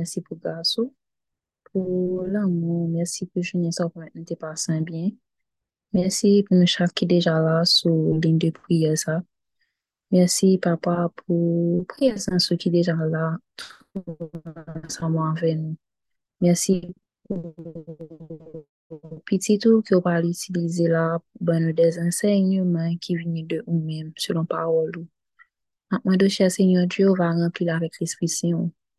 merci pour grâce, pour l'amour, merci pour ça pour mettre passé bien. Merci pour nous chaque qui est déjà là sur ligne de prière ça. Merci papa pour présence qui est déjà là. Merci pour petit tout que vous allez utiliser là pour nous des enseignements qui viennent de vous-même selon parole. Maintenant, cher Seigneur Dieu, va remplir avec l'Esprit.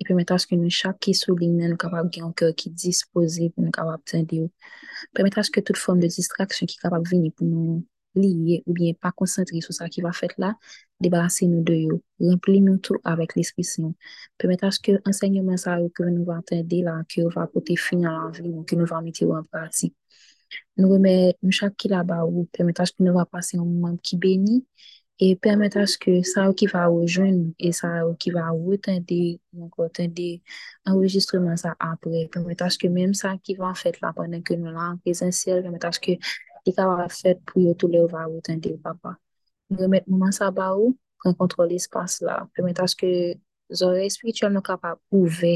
Et permettre à ce que nous, chaque qui souligne, nous capable de un cœur qui est disposé pour nous capable d'entendre. Permettre à ce que toute forme de distraction qui est capable de venir pour nous lier ou bien pas concentrer sur ça qui va faire là, débarrasser nous de eux. Remplir nous tout avec l'Esprit Saint. Permettre à ce que l'enseignement que nous va là, que va porter fin à la vie, nous va mettre en pratique. Nous remettons nous chaque qui là-bas permettre à ce que nous va passer un moment qui bénit e permet aske sa ou ki va oujoun e sa ou ki va outande ou kontande enregistreman sa apre, permet aske menm sa ki va an fèt la panen ke nou lan prezensyel, permet aske di ka va fèt pou yo tou le ou va outande ou papa. Remet mouman sa ba ou, pren kontrol l'espace la, permet aske zore espirituel nou kapap ouve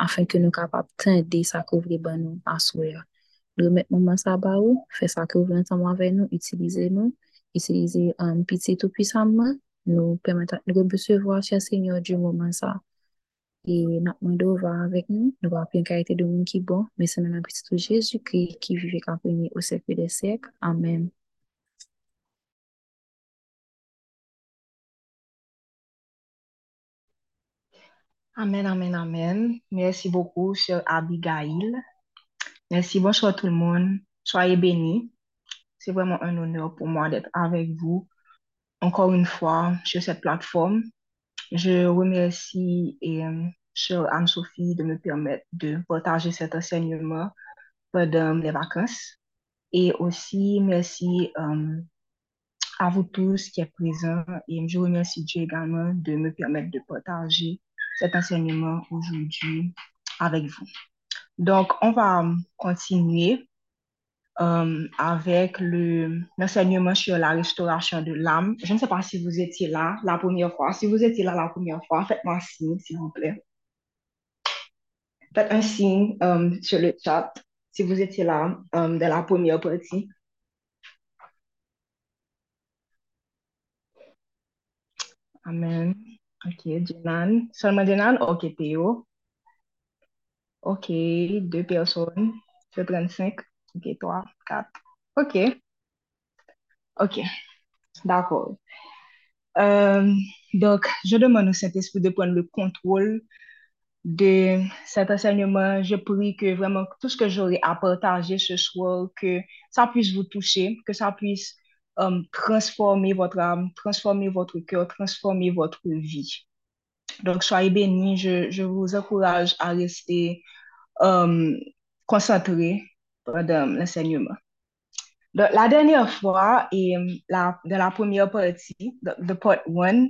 afin ke nou kapap tende sa kouvri ban nou aswe ya. Remet mouman sa ba ou, fè sa kouvri ansanman ve nou, utilize nou, nous utiliser un petit tout puissamment, nous permettre de recevoir, cher Seigneur, du moment ça. Et notre monde va avec nous, nous va une qualité de monde qui est bon, mais c'est dans petit Jésus-Christ qui vit accompagné au siècle des siècles. Amen. Amen, amen, amen. Merci beaucoup, cher Abigail. Merci, bonsoir tout le monde. Soyez bénis. C'est vraiment un honneur pour moi d'être avec vous encore une fois sur cette plateforme. Je remercie et, euh, Anne-Sophie de me permettre de partager cet enseignement pendant les vacances. Et aussi, merci euh, à vous tous qui êtes présents. Et je remercie Dieu également de me permettre de partager cet enseignement aujourd'hui avec vous. Donc, on va continuer euh, avec l'enseignement sur la restauration de l'âme. Je ne sais pas si vous étiez là la première fois. Si vous étiez là la première fois, faites-moi un signe, s'il vous plaît. Faites un signe euh, sur le chat si vous étiez là euh, dans la première partie. Amen. Ok, Jenan. Seulement Jenan? Ok, Théo. Ok, deux personnes. C'est 35. Ok, 3, 4. Ok. Ok. D'accord. Euh, donc, je demande au Saint-Esprit de prendre le contrôle de cet enseignement. Je prie que vraiment tout ce que j'aurai à partager ce soir, que ça puisse vous toucher, que ça puisse euh, transformer votre âme, transformer votre cœur, transformer votre vie. Donc, soyez bénis. Je, je vous encourage à rester euh, concentré pendant l'enseignement. La dernière fois, et la, dans la première partie, de, part 1,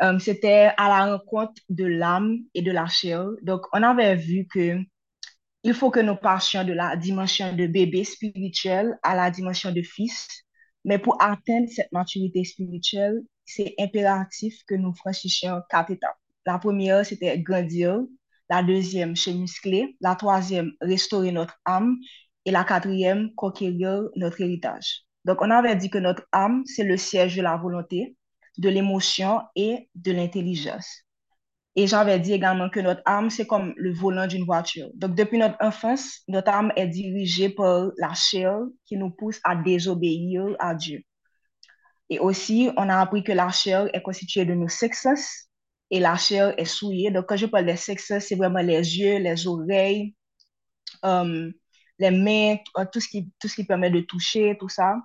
um, c'était à la rencontre de l'âme et de la chair. Donc, on avait vu que il faut que nous passions de la dimension de bébé spirituel à la dimension de fils. Mais pour atteindre cette maturité spirituelle, c'est impératif que nous franchissions quatre étapes. La première, c'était grandir. La deuxième, se muscler. La troisième, restaurer notre âme et la quatrième, conquérir notre héritage. Donc, on avait dit que notre âme, c'est le siège de la volonté, de l'émotion et de l'intelligence. Et j'avais dit également que notre âme, c'est comme le volant d'une voiture. Donc, depuis notre enfance, notre âme est dirigée par la chair qui nous pousse à désobéir à Dieu. Et aussi, on a appris que la chair est constituée de nos sexes et la chair est souillée. Donc, quand je parle des sexes, c'est vraiment les yeux, les oreilles, euh, les mains, euh, tout ce, qui, tout ce qui permet de toucher, tout ça.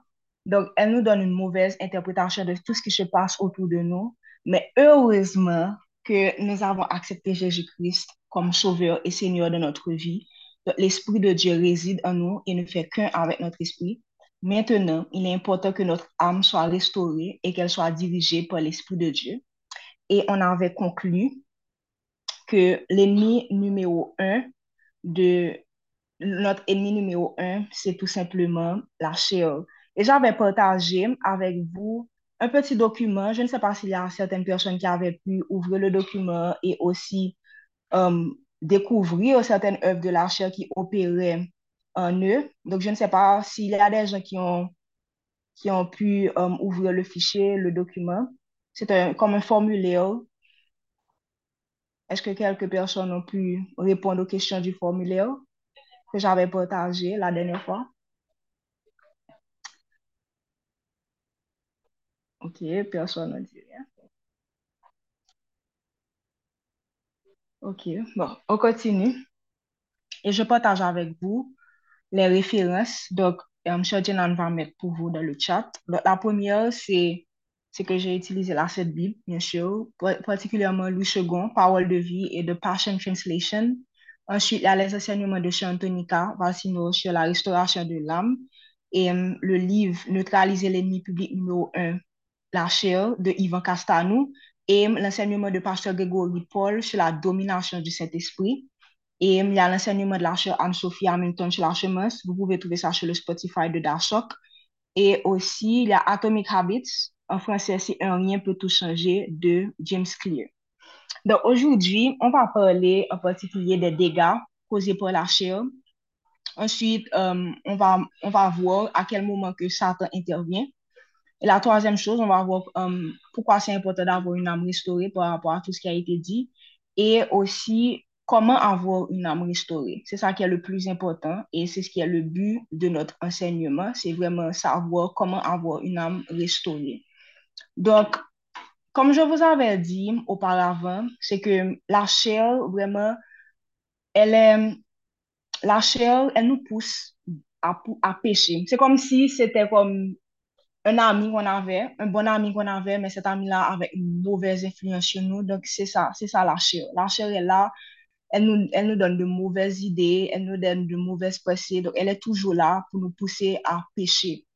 Donc, elle nous donne une mauvaise interprétation de tout ce qui se passe autour de nous. Mais heureusement que nous avons accepté Jésus-Christ comme sauveur et Seigneur de notre vie. L'Esprit de Dieu réside en nous et ne fait qu'un avec notre esprit. Maintenant, il est important que notre âme soit restaurée et qu'elle soit dirigée par l'Esprit de Dieu. Et on avait conclu que l'ennemi numéro un de notre ennemi numéro un, c'est tout simplement la chair. Et j'avais partagé avec vous un petit document. Je ne sais pas s'il y a certaines personnes qui avaient pu ouvrir le document et aussi euh, découvrir certaines œuvres de l'archer qui opéraient en eux. Donc, je ne sais pas s'il y a des gens qui ont, qui ont pu euh, ouvrir le fichier, le document. C'est comme un formulaire. Est-ce que quelques personnes ont pu répondre aux questions du formulaire? Que j'avais partagé la dernière fois? Ok, personne n'a dit rien. Ok, bon, on continue. Et je partage avec vous les références. Donc, M. Jenan va mettre pour vous dans le chat. la première, c'est que j'ai utilisé la cette Bible, bien sûr, particulièrement Louis II, Parole de vie et de Passion Translation. Ensuite, il y a les enseignements de Chantonica, Valsino sur la restauration de l'âme et um, le livre Neutraliser l'ennemi public numéro 1, La chair de Yvan Castanou et l'enseignement de Pasteur Grégory Paul sur la domination du Saint-Esprit. Et il y a l'enseignement de la Anne-Sophie Hamilton sur l'archemence. Vous pouvez trouver ça sur le Spotify de Darshok. Et aussi, il y a Atomic Habits. En français, c'est Un rien peut tout changer de James Clear. Donc aujourd'hui, on va parler en particulier des dégâts causés par la chair. Ensuite, euh, on, va, on va voir à quel moment que Satan intervient. Et la troisième chose, on va voir euh, pourquoi c'est important d'avoir une âme restaurée par rapport à tout ce qui a été dit. Et aussi, comment avoir une âme restaurée. C'est ça qui est le plus important et c'est ce qui est le but de notre enseignement. C'est vraiment savoir comment avoir une âme restaurée. Donc, comme je vous avais dit auparavant, c'est que la chair, vraiment, elle est, elle nous pousse à, à pécher. C'est comme si c'était comme un ami qu'on avait, un bon ami qu'on avait, mais cet ami-là avait une mauvaise influence sur nous. Donc, c'est ça, c'est ça la chair. La chair est là, elle nous, elle nous donne de mauvaises idées, elle nous donne de mauvaises pensées. Donc, elle est toujours là pour nous pousser à pécher.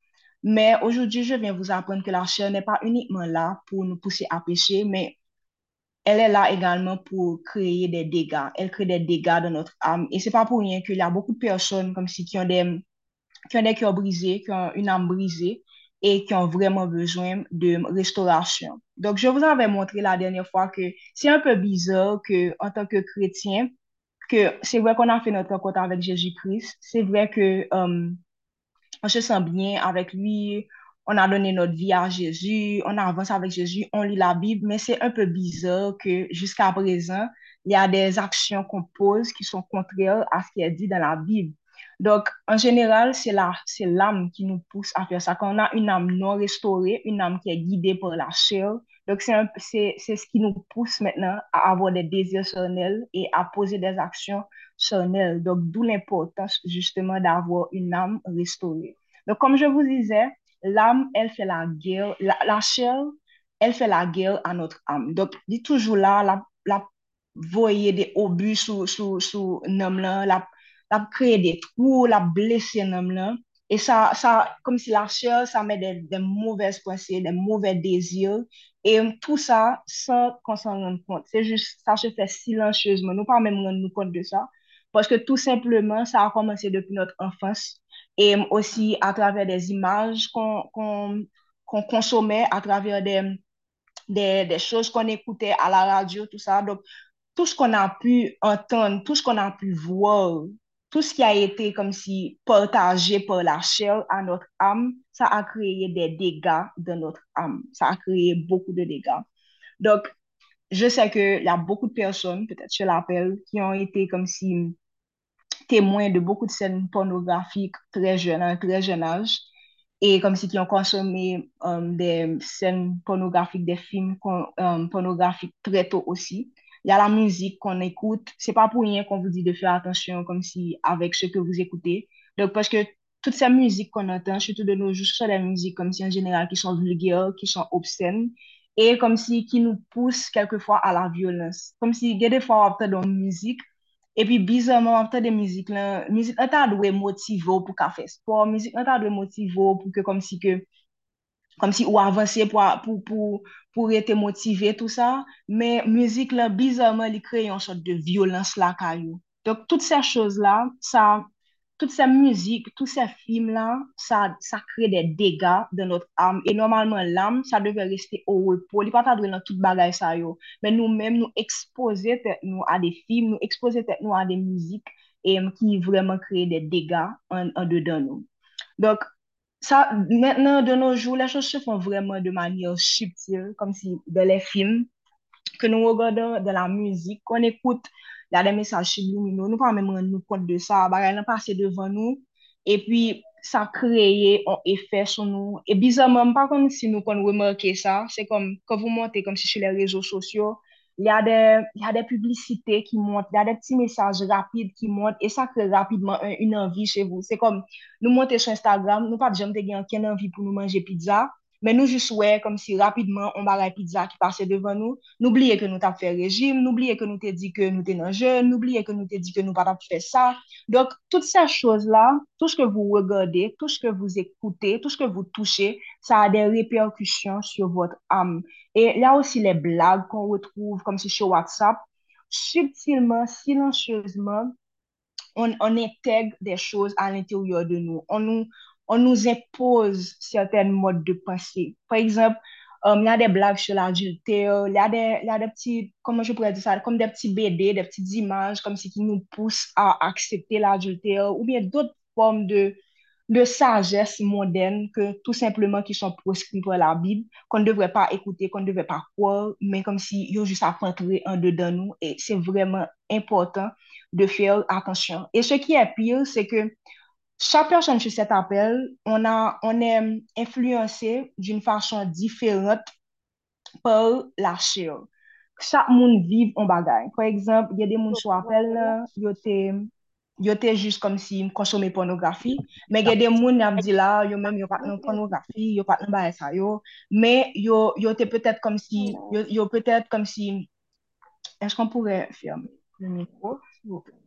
Mais aujourd'hui, je viens vous apprendre que la chair n'est pas uniquement là pour nous pousser à pécher, mais elle est là également pour créer des dégâts. Elle crée des dégâts dans notre âme. Et c'est pas pour rien qu'il y a beaucoup de personnes comme si qui ont des, qui ont des cœurs brisés, qui ont une âme brisée et qui ont vraiment besoin de restauration. Donc, je vous avais montré la dernière fois que c'est un peu bizarre que, en tant que chrétien, que c'est vrai qu'on a fait notre rencontre avec Jésus-Christ. C'est vrai que, euh, on se sent bien avec lui, on a donné notre vie à Jésus, on avance avec Jésus, on lit la Bible, mais c'est un peu bizarre que jusqu'à présent, il y a des actions qu'on pose qui sont contraires à ce qui est dit dans la Bible. Donc, en général, c'est l'âme qui nous pousse à faire ça. Quand on a une âme non restaurée, une âme qui est guidée par la chair, donc c'est ce qui nous pousse maintenant à avoir des désirs et à poser des actions charnelles. Donc, d'où l'importance justement d'avoir une âme restaurée. Donc, comme je vous disais, l'âme, elle fait la guerre, la, chair, elle fait la guerre à notre âme. Donc, dit toujours là, la, la voyer des obus sous, sous, sous là, la la créer des trous, la blesser là. Et ça, ça, comme si la chair, ça met des, des mauvaises pensées, des mauvais désirs. Et tout ça, sans qu'on s'en rende compte. C'est juste, ça se fait silencieusement. Nous pas même rendre compte de ça. Parce que tout simplement, ça a commencé depuis notre enfance. Et aussi à travers des images qu'on qu'on consommait, à travers des, des, des choses qu'on écoutait à la radio, tout ça. Donc, tout ce qu'on a pu entendre, tout ce qu'on a pu voir, tout ce qui a été comme si partagé par la chair à notre âme, ça a créé des dégâts dans notre âme. Ça a créé beaucoup de dégâts. Donc, je sais qu'il y a beaucoup de personnes, peut-être je l'appelle, qui ont été comme si témoins de beaucoup de scènes pornographiques très jeunes, à un très jeune âge, et comme si qui ont consommé euh, des scènes pornographiques, des films euh, pornographiques très tôt aussi il y a la musique qu'on écoute. C'est pas pour rien qu'on vous dit de faire attention comme si avec ce que vous écoutez. Donc, parce que toutes ces musiques qu'on entend, surtout de nos jours, sont des musiques comme si en général qui sont vulgaires, qui sont obscènes et comme si qui nous poussent quelquefois à la violence. Comme si, il y a des fois, on entend une musique epi bizanman ap ta de mizik lan, mizik nan ta dwe motivo pou ka fe sport, mizik nan ta dwe motivo pou ke kom si ke, kom si ou avanse pou, pou, pou, pou rete motive tout sa, men mizik lan bizanman li kreye yon sot de violans la ka yo. Dok tout se choz la, sa toutes ces musiques, tous ces films-là, ça, ça crée des dégâts dans notre âme. Et normalement, l'âme, ça devait rester au repos. Il n'est pas dans toute bagaille ça, yo. Mais nous-mêmes, nous exposer nous à des films, nous exposer nous à des musiques et qui vraiment créent des dégâts en, en dedans nous. Donc, ça, maintenant, de nos jours, les choses se font vraiment de manière subtile, comme si dans les films que nous regardons, de la musique, qu'on écoute, la de mesaj subliminal, nou pa mèm rend nou kont de sa, bagay nan pase devan nou, e pi sa kreye an efè sou nou, e bizanman, pa kon si nou kon remarke sa, se kom, kon vou monte kom si chou le rezo sosyo, la de publicite ki monte, la de pti mesaj rapide ki monte, e sa kreye rapidman un, un anvi che vou, se kom, nou monte sou Instagram, nou pa di jante gen anken anvi pou nou manje pizza, mais nous juste ouais, comme si rapidement on la pizza qui passait devant nous. N'oubliez que nous t'avons fait régime, n'oubliez que nous t'ai dit que nous étions jeunes, n'oubliez que nous t'ai dit que nous pas fait ça. Donc, toutes ces choses-là, tout ce que vous regardez, tout ce que vous écoutez, tout ce que vous touchez, ça a des répercussions sur votre âme. Et a aussi les blagues qu'on retrouve comme si sur WhatsApp, subtilement, silencieusement, on, on intègre des choses à l'intérieur de nous. On nous on nous impose certains modes de pensée. Par exemple, euh, il y a des blagues sur l'adultère, il y y a des petits, comment je pourrais dire ça, comme des petits BD, des petites images, comme si qui nous poussent à accepter l'adultère, ou bien d'autres formes de, de sagesse moderne que tout simplement qui sont proscrits par la Bible, qu'on ne devrait pas écouter, qu'on ne devrait pas croire, mais comme si ils ont juste à rentrer en dedans nous. Et c'est vraiment important de faire attention. Et ce qui est pire, c'est que chaque personne sur cet appel, on, a, on est influencé d'une façon différente par la chair. Chaque monde vit en bagaille. Par exemple, il y a des gens sur appel, yo te jist kom si m konsome pornografi, men gen den moun ap di la, yo men yo pat nan pornografi, yo pat nan baye sa yo, men yo, yo te petet kom si, yo, yo petet kom si, esk an pou re ferme le mikro, si yo pe.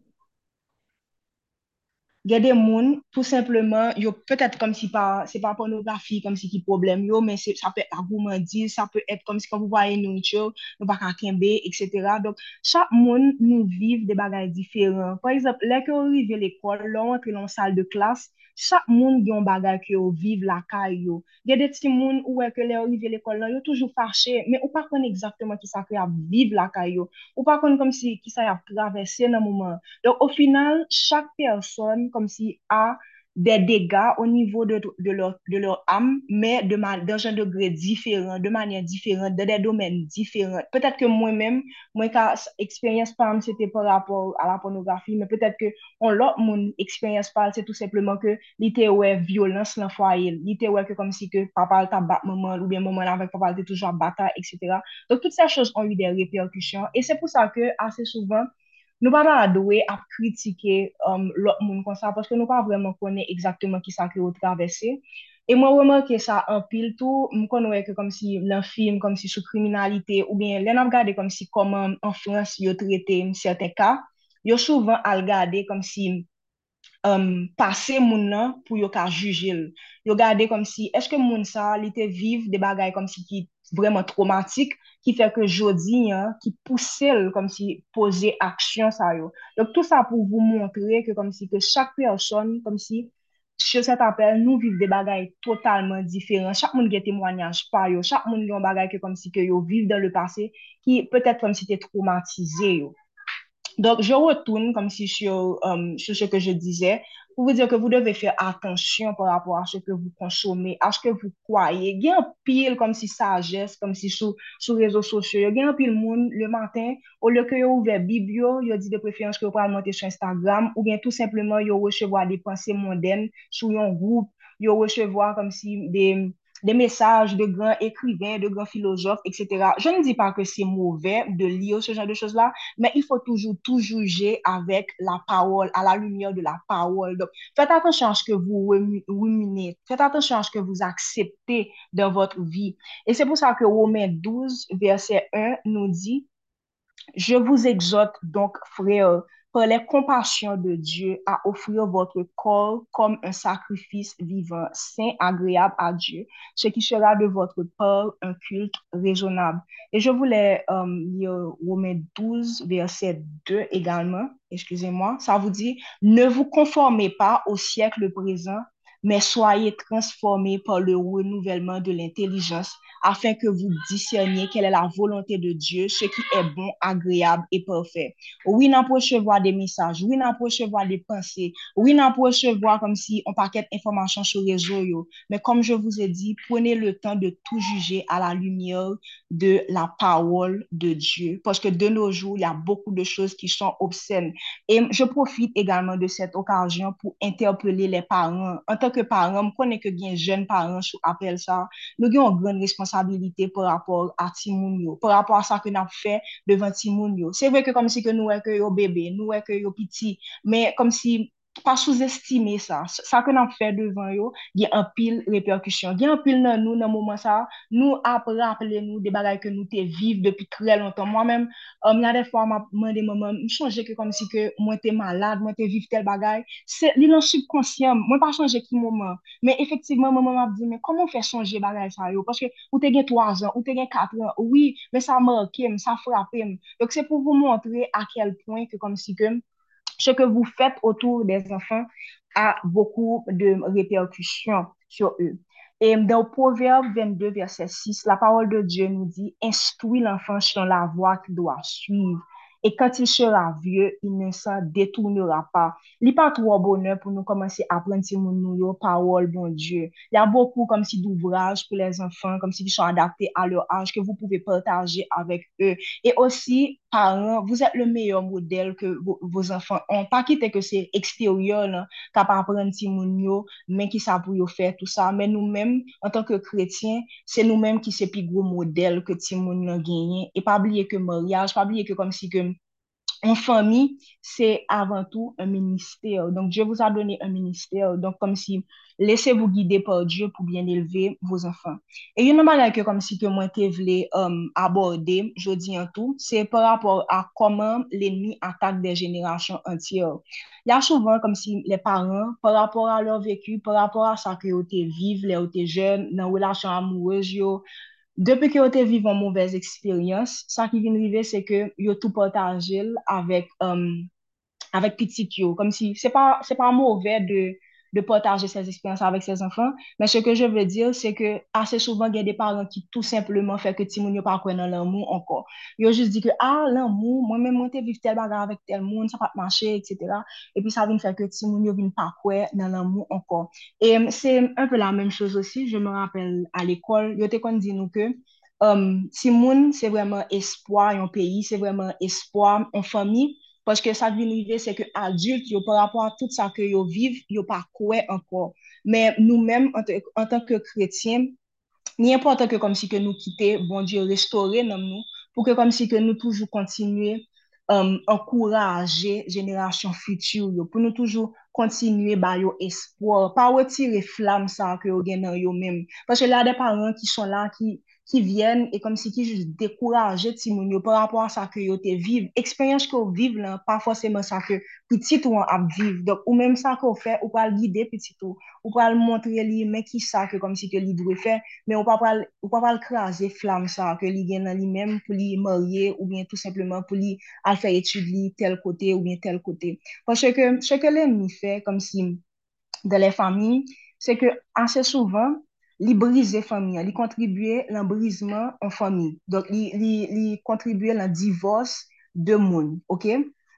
gede moun pou simplement yo peut-être comme si pa, se pa pornografi comme si ki problem yo, men se, sa pe agouman di, sa pe et comme si kon pou vaye nou chou, nou baka kembe, etc. Donc, chak moun nou viv de bagay diferent. Par exemple, lè ke ou rive l'ekol, lò, entre l'on sal de klas, chak moun yon bagay ki yo vive la ka yo. Gede ti moun ouwe ke le orive l'ekol nan, yo toujou fache, men ou pa kon exactement ki sa ki ap vive la ka yo. Ou pa kon kom si ki sa ap travesse nan mouman. Donk, o final, chak person kom si a des dégâts au niveau de, de, leur, de leur âme, mais de dans un degré différent, de manière différente, dans des domaines différents. Peut-être que moi-même, moi, quand expérience parle, c'était par rapport à la pornographie, mais peut-être que on l'autre, mon expérience parle, c'est tout simplement que l'ité ouais violence dans le foyer, l'ité ouais que comme si que papa t'a battu maman, ou bien maman avec papa était toujours battu, etc. Donc, toutes ces choses ont eu des répercussions, et c'est pour ça que assez souvent, nou pa ta adwe ap kritike um, lot moun kon sa, paske nou pa vreman konen exactement ki sa ki yo travesse. E mwen wèman ke sa an pil tou, mwen kon wè ke kom si lan film, kom si sou kriminalite, ou bien lè nan ap gade kom si koman an Frans yo trete mserte ka, yo souvan al gade kom si um, pase moun nan pou yo ka jujil. Yo gade kom si, eske moun sa li te vive de bagay kom si ki vreman traumatik, ki fè ke jodi, hein, ki poussel kom si pose aksyon sa yo. Dok tout sa pou vou montre ke kom si ke chak person, kom si che set apel nou viv de bagay totalman diferent. Chak moun gen temwanyaj pa yo, chak moun gen bagay ke kom si ke yo viv dan le pase, ki petèt kom si te traumatize yo. Dok je retoun kom si sur um, ce que je dizè, pou vè diyo ke vou devè fè atensyon pou rapor a se ke vou konsome, a se ke vou kwaye. Gen pil kom si sajes, kom si sou, sou rezo sosyo. Gen pil moun le matin, ou lè ke yo ouve bibyo, yo di de preferans ke yo pral monte sou Instagram, ou gen tout simplement yo rechevo a depanse monden sou yon group, yo rechevo a kom si de... des messages de grands écrivains, de grands philosophes, etc. Je ne dis pas que c'est mauvais de lire ce genre de choses-là, mais il faut toujours tout juger avec la parole, à la lumière de la parole. Donc, faites attention à ce que vous ruminez, faites attention à ce que vous acceptez dans votre vie. Et c'est pour ça que Romains 12, verset 1 nous dit, je vous exhorte donc, frères, par les compassions de Dieu, à offrir votre corps comme un sacrifice vivant, saint, agréable à Dieu, ce qui sera de votre part un culte raisonnable. Et je voulais euh, lire Romains 12, verset 2 également. Excusez-moi. Ça vous dit, ne vous conformez pas au siècle présent, mais soyez transformés par le renouvellement de l'intelligence afin que vous discerniez quelle est la volonté de Dieu, ce qui est bon, agréable et parfait. Oui, peut recevoir des messages, oui, peut recevoir des pensées, oui, peut recevoir comme si on paquet d'informations sur les réseaux, mais comme je vous ai dit, prenez le temps de tout juger à la lumière de la parole de Dieu, parce que de nos jours, il y a beaucoup de choses qui sont obscènes. Et je profite également de cette occasion pour interpeller les parents. En tant tanke paran, m konen ke gen jen paran sou apel sa, nou gen yon gren responsabilite pou rapor a timoun yo, pou rapor a sa ke nan fe devan timoun yo. Se vwe ke kom si ke nou wè ke yo bebe, nou wè ke yo piti, men kom si pa souzestime sa. Sa ke nan fè devan yo, gen an pil reperkusyon. Gen an pil nan nou nan mouman sa, nou ap rappele nou de bagay ke nou te vive depi tre lontan. Mwen men, mwen um, ade fwa mwen de mouman, mwen chanje ke kom si ke mwen te malade, mwen te vive tel bagay. Se li lan subkonsyam, mwen pa chanje ki mouman. Men efektivman, mwen mwen ap di, men koman fè chanje bagay sa yo? Paske ou te gen 3 an, ou te gen 4 an, oui, men sa mòkem, sa frapem. Dok se pou pou montre a kel point ke kom si ke mwen ce que vous faites autour des enfants a beaucoup de répercussions sur eux. Et dans Proverbe 22, verset 6, la parole de Dieu nous dit, instruis l'enfant sur la voie qu'il doit suivre. Et quand il sera vieux, il ne s'en détournera pas. Il n'y a pas trop bonheur pour nous commencer à apprendre ces mots, parole, bon Dieu. Il y a beaucoup comme si d'ouvrages pour les enfants, comme si sont adaptés à leur âge, que vous pouvez partager avec eux. Et aussi, parents, vous êtes le meilleur modèle que vos, enfants ont. Pas quitter que c'est extérieur, non, qu'à pas apprendre Timounio, mais qui ça pour faire tout ça. Mais nous-mêmes, en tant que chrétiens, c'est nous-mêmes qui c'est plus gros modèle que Timoun a gagné. Et pas oublier que mariage, pas oublier que comme si que en famille, c'est avant tout un ministère. Donc, Dieu vous a donné un ministère. Donc, comme si, laissez-vous guider par Dieu pour bien élever vos enfants. Et une manière que, comme si, que moi, que voulais um, aborder, je dis en tout, c'est par rapport à comment l'ennemi attaque des générations entières. Il y a souvent, comme si, les parents, par rapport à leur vécu, par rapport à sa que ils vivent, les jeunes, dans les relations amoureuses, Depi ki yo te vivon mouvez eksperyans, sa ki vin rive se ke yo tou potanjil avèk um, pitit yo. Kom si se pa, se pa mouvez de de partager ses expériences avec ses enfants. Mais ce que je veux dire, c'est que assez souvent, il y a des parents qui tout simplement font que Timoun pas quoi dans l'amour encore. Ils ont juste dit que, ah, l'amour, moi-même, moi, t'ai vivre tel bagarre avec tel monde, ça va pas marcher, etc. Et puis, ça vient faire que Timoun vient pas quoi dans l'amour encore. Et euh, c'est un peu la même chose aussi. Je me rappelle à l'école, il ils ont dit nous que, um, Timoun, c'est vraiment espoir, un pays, c'est vraiment espoir, en famille. Paske sa vinive se ke adult yo par rapport a tout sa ke yo viv, yo pa kwe ankor. Men nou men, an tanke kretyen, ni importan ke kom si ke nou kite, bon diyo, restore nan nou, pou ke kom si ke nou toujou kontinue um, ankouraje jenerasyon futur yo, pou nou toujou kontinue ba yo espoir, pa wetire flam sa ke yo gen nan yo men. Paske la de paran ki son la ki... ki vyen e kom si ki jous dekouraje ti moun yo par rapport sa ke yo te viv. Eksperyans ke yo viv lan, pa fosèman sa ke pitit ou an ap viv. Dok ou menm sa ke yo fè, ou pral guide pitit ou, ou pral montre li men ki sa ke kom si ke li dwe fè, men ou pa pral, pral krasè flam sa ke li gen nan li menm pou li marye ou bien tout simplement pou li al fè etude li tel kote ou bien tel kote. Pon chè ke, ke lè mi fè kom si de lè fami, se ke anse souvan, li brize fami an, li kontribuye lan brizman an fami. Donk li, li, li kontribuye lan divos de moun, ok?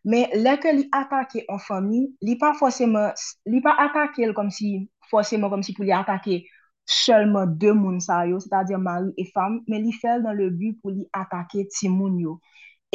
Men lè ke li atake an fami, li pa fosèman, li pa atake el kom si, fosèman kom si pou li atake sèlman de moun sa yo, sè ta diyan mari e fam, men li fèl nan le bu pou li atake ti moun yo.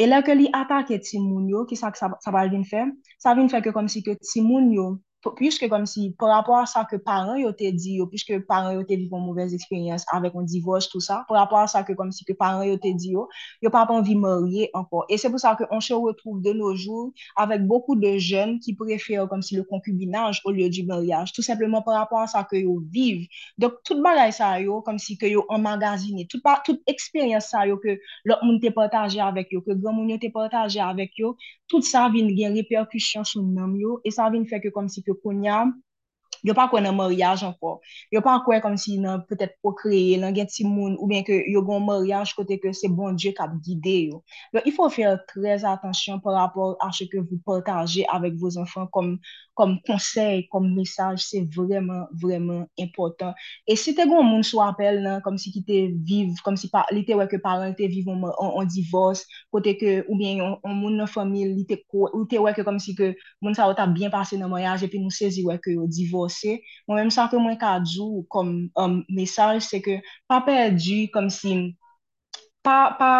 E lè ke li atake ti moun yo, ki sa, sa, sa val vin fè? Sa vin fè ke kom si ke ti moun yo, pwiske kom si, por rapport sa ke paran yo te di yo, pwiske paran yo te vivon mouvez eksperyans avèk an divoj tout sa, por rapport sa ke kom si ke paran yo te di yo, yo pa pan vi morye anko. E se pou sa ke on se retrouve de noujou avèk bokou de jen ki prefere kom si le konkubinaj ou liyo di moryaj, tout sepleman por rapport sa ke yo viv. Dok tout balay sa yo, kom si ke yo emmagazine, tout, tout eksperyans sa yo ke lòk moun te potaje avèk yo, ke gran moun yo te potaje avèk yo, tout sa vin gen reperkusyon sou nan yo, e sa vin fè ke kom si ke ke kounyan, yo pa kwen nan moryaj anko. Yo pa kwen kom si nan petet pokreye, nan gen ti moun, ou bien ke yo gon moryaj kote ke se bon Diyo kap gide yo. Yo, ifo fèr trez atensyon par rapport a che ke vou partaje avèk vòz anfan kom kom konsey, kom mesaj, se vreman, vreman important. E se te goun moun sou apel nan, kom si ki te viv, kom si pa, li te weke paran, te viv an divos, kote ke ou bien yon moun nan famil, li te, te weke kom si ke moun sa wata bien pase nan mayaj, epi nou sezi weke yo divose. Mwen mwen sa ke mwen ka djou kom um, mesaj, se ke pa perdi kom si, pa, pa,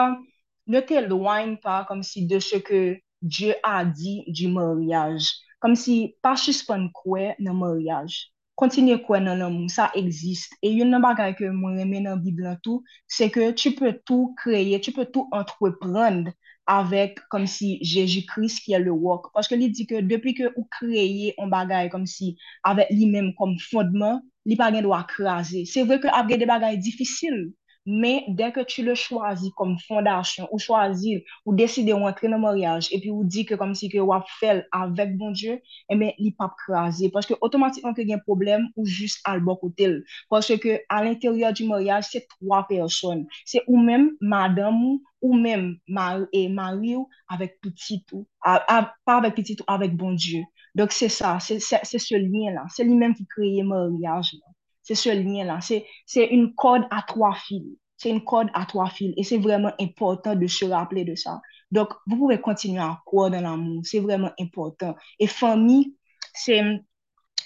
ne te loin pa kom si de se ke Diyo a di di moryaj. Kom si pa suspon kwe nan moryaj. Kontinye kwe nan l'amou, sa egzist. E yon nan bagay ke mwen reme nan Biblan tou, se ke tu pe tou kreye, tu pe tou entreprende avèk kom si Jejikris ki el le wok. Paske li di ke depi ke ou kreye an bagay kom si avèk li menm kom fondman, li pa gen do akraze. Se vwe ke apge de bagay difisil. Mais dès que tu le choisis comme fondation, ou choisir, ou décider d'entrer dans le mariage, et puis vous dit que comme si que vous fait avec bon Dieu, eh bien, il pas craser. Parce que automatiquement, il y a un problème ou juste à le côté. Parce que à l'intérieur du mariage, c'est trois personnes. C'est ou même madame ou même mari, et mari avec petit tout, pas avec petit tout, avec bon Dieu. Donc, c'est ça, c'est ce lien-là. C'est lui-même qui crée le mariage. C'est ce lien-là. C'est une corde à trois fils. C'est une corde à trois fils. Et c'est vraiment important de se rappeler de ça. Donc, vous pouvez continuer à croire dans l'amour. C'est vraiment important. Et famille, c'est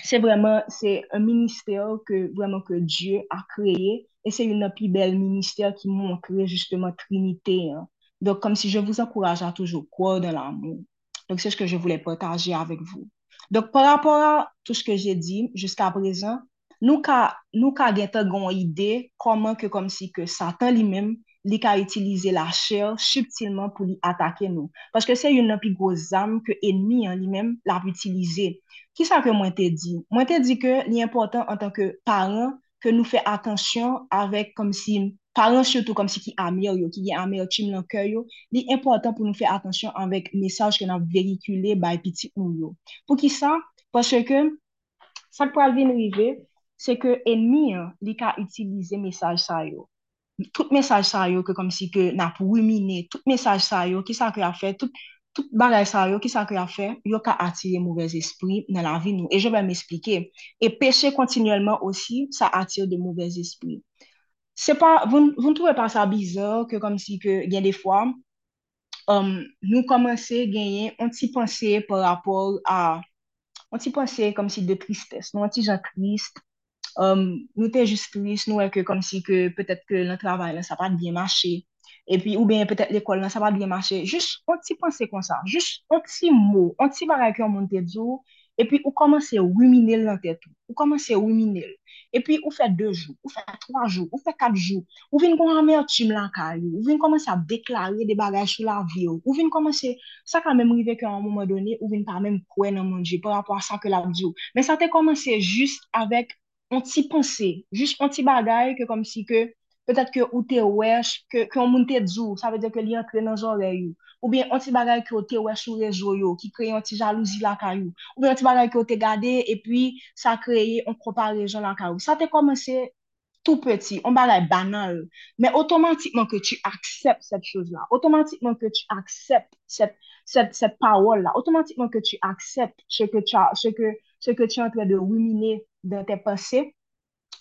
c'est vraiment c'est un ministère que vraiment que Dieu a créé et c'est une plus belle ministère qui montre justement Trinité. Hein. Donc, comme si je vous encourage à toujours croire dans l'amour. Donc, c'est ce que je voulais partager avec vous. Donc, par rapport à tout ce que j'ai dit jusqu'à présent, nou ka, nou ka gen te gon ide koman ke kom si ke satan li mem li ka itilize la chèr subtilman pou li atake nou. Paske se yon nan pi gwo zam ke enmi an li mem la pou itilize. Ki sa ke mwen te di? Mwen te di ke li important an tanke paran ke nou fe atensyon avèk kom si paran sotou kom si ki amir yo, ki gen amir chim nan kè yo, li important pou nou fe atensyon avèk mesaj ke nan verikule bay piti ou yo. Pou ki sa? Paske ke sa kwa vin rive, se ke enmi li ka itilize mesaj sa yo. Tout mesaj sa yo ke kom si ke na pou wimine, tout mesaj sa yo ki sa kre a fe, tout, tout bagay sa yo ki sa kre a fe, yo ka atire mouvez espri nan la vi nou. E je ven m'esplike. E peche kontinuelman osi, sa atire de mouvez espri. Se pa, voun touwe pa sa bizor ke kom si ke gen defwa, um, nou komanse genye, on ti panse par rapor a on ti panse kom si de tristesse, nou an ti jan trist, um, nou te jist trist, nou wè ke kom si ke petèt ke nan travay lan sa pa diye mache, epi ou ben petèt l'ekol lan sa pa diye mache, jist an ti panse kon sa, jist an ti mou, an ti baray ki an moun te dzo, epi ou komanse wimine l nan te tou, ou komanse wimine l, epi ou fè 2 jou, ou fè 3 jou, ou fè 4 jou, ou vin kon ramè an tim lan ka yo, ou vin komanse a deklare de bagay sou la vi yo, ou vin komanse, sa ka mèm rive ke an mouman donè, ou vin pa mèm kwen nan moun di, par rapport sa ke la di yo, men sa te komanse jist avèk on ti pense, jist on ti bagay ke kom si ke, petat ke ou te wesh, ke, ke on moun te dzou, sa ve de ke li entre nan zore yo, ou bien on ti bagay ke ou te wesh ou rezo yo, ki kreye on ti jalouzi laka yo, ou bien on ti bagay ke ou te gade, e pi sa kreye on propare jan laka yo. Sa te komanse tout petit, on bagay banal, men otomatikman ke tu aksep set chouz la, otomatikman ke tu aksep set, set, set parol la, otomatikman ke tu aksep se ke tu a, se ke ce que tu es en train de ruminer dans tes pensées,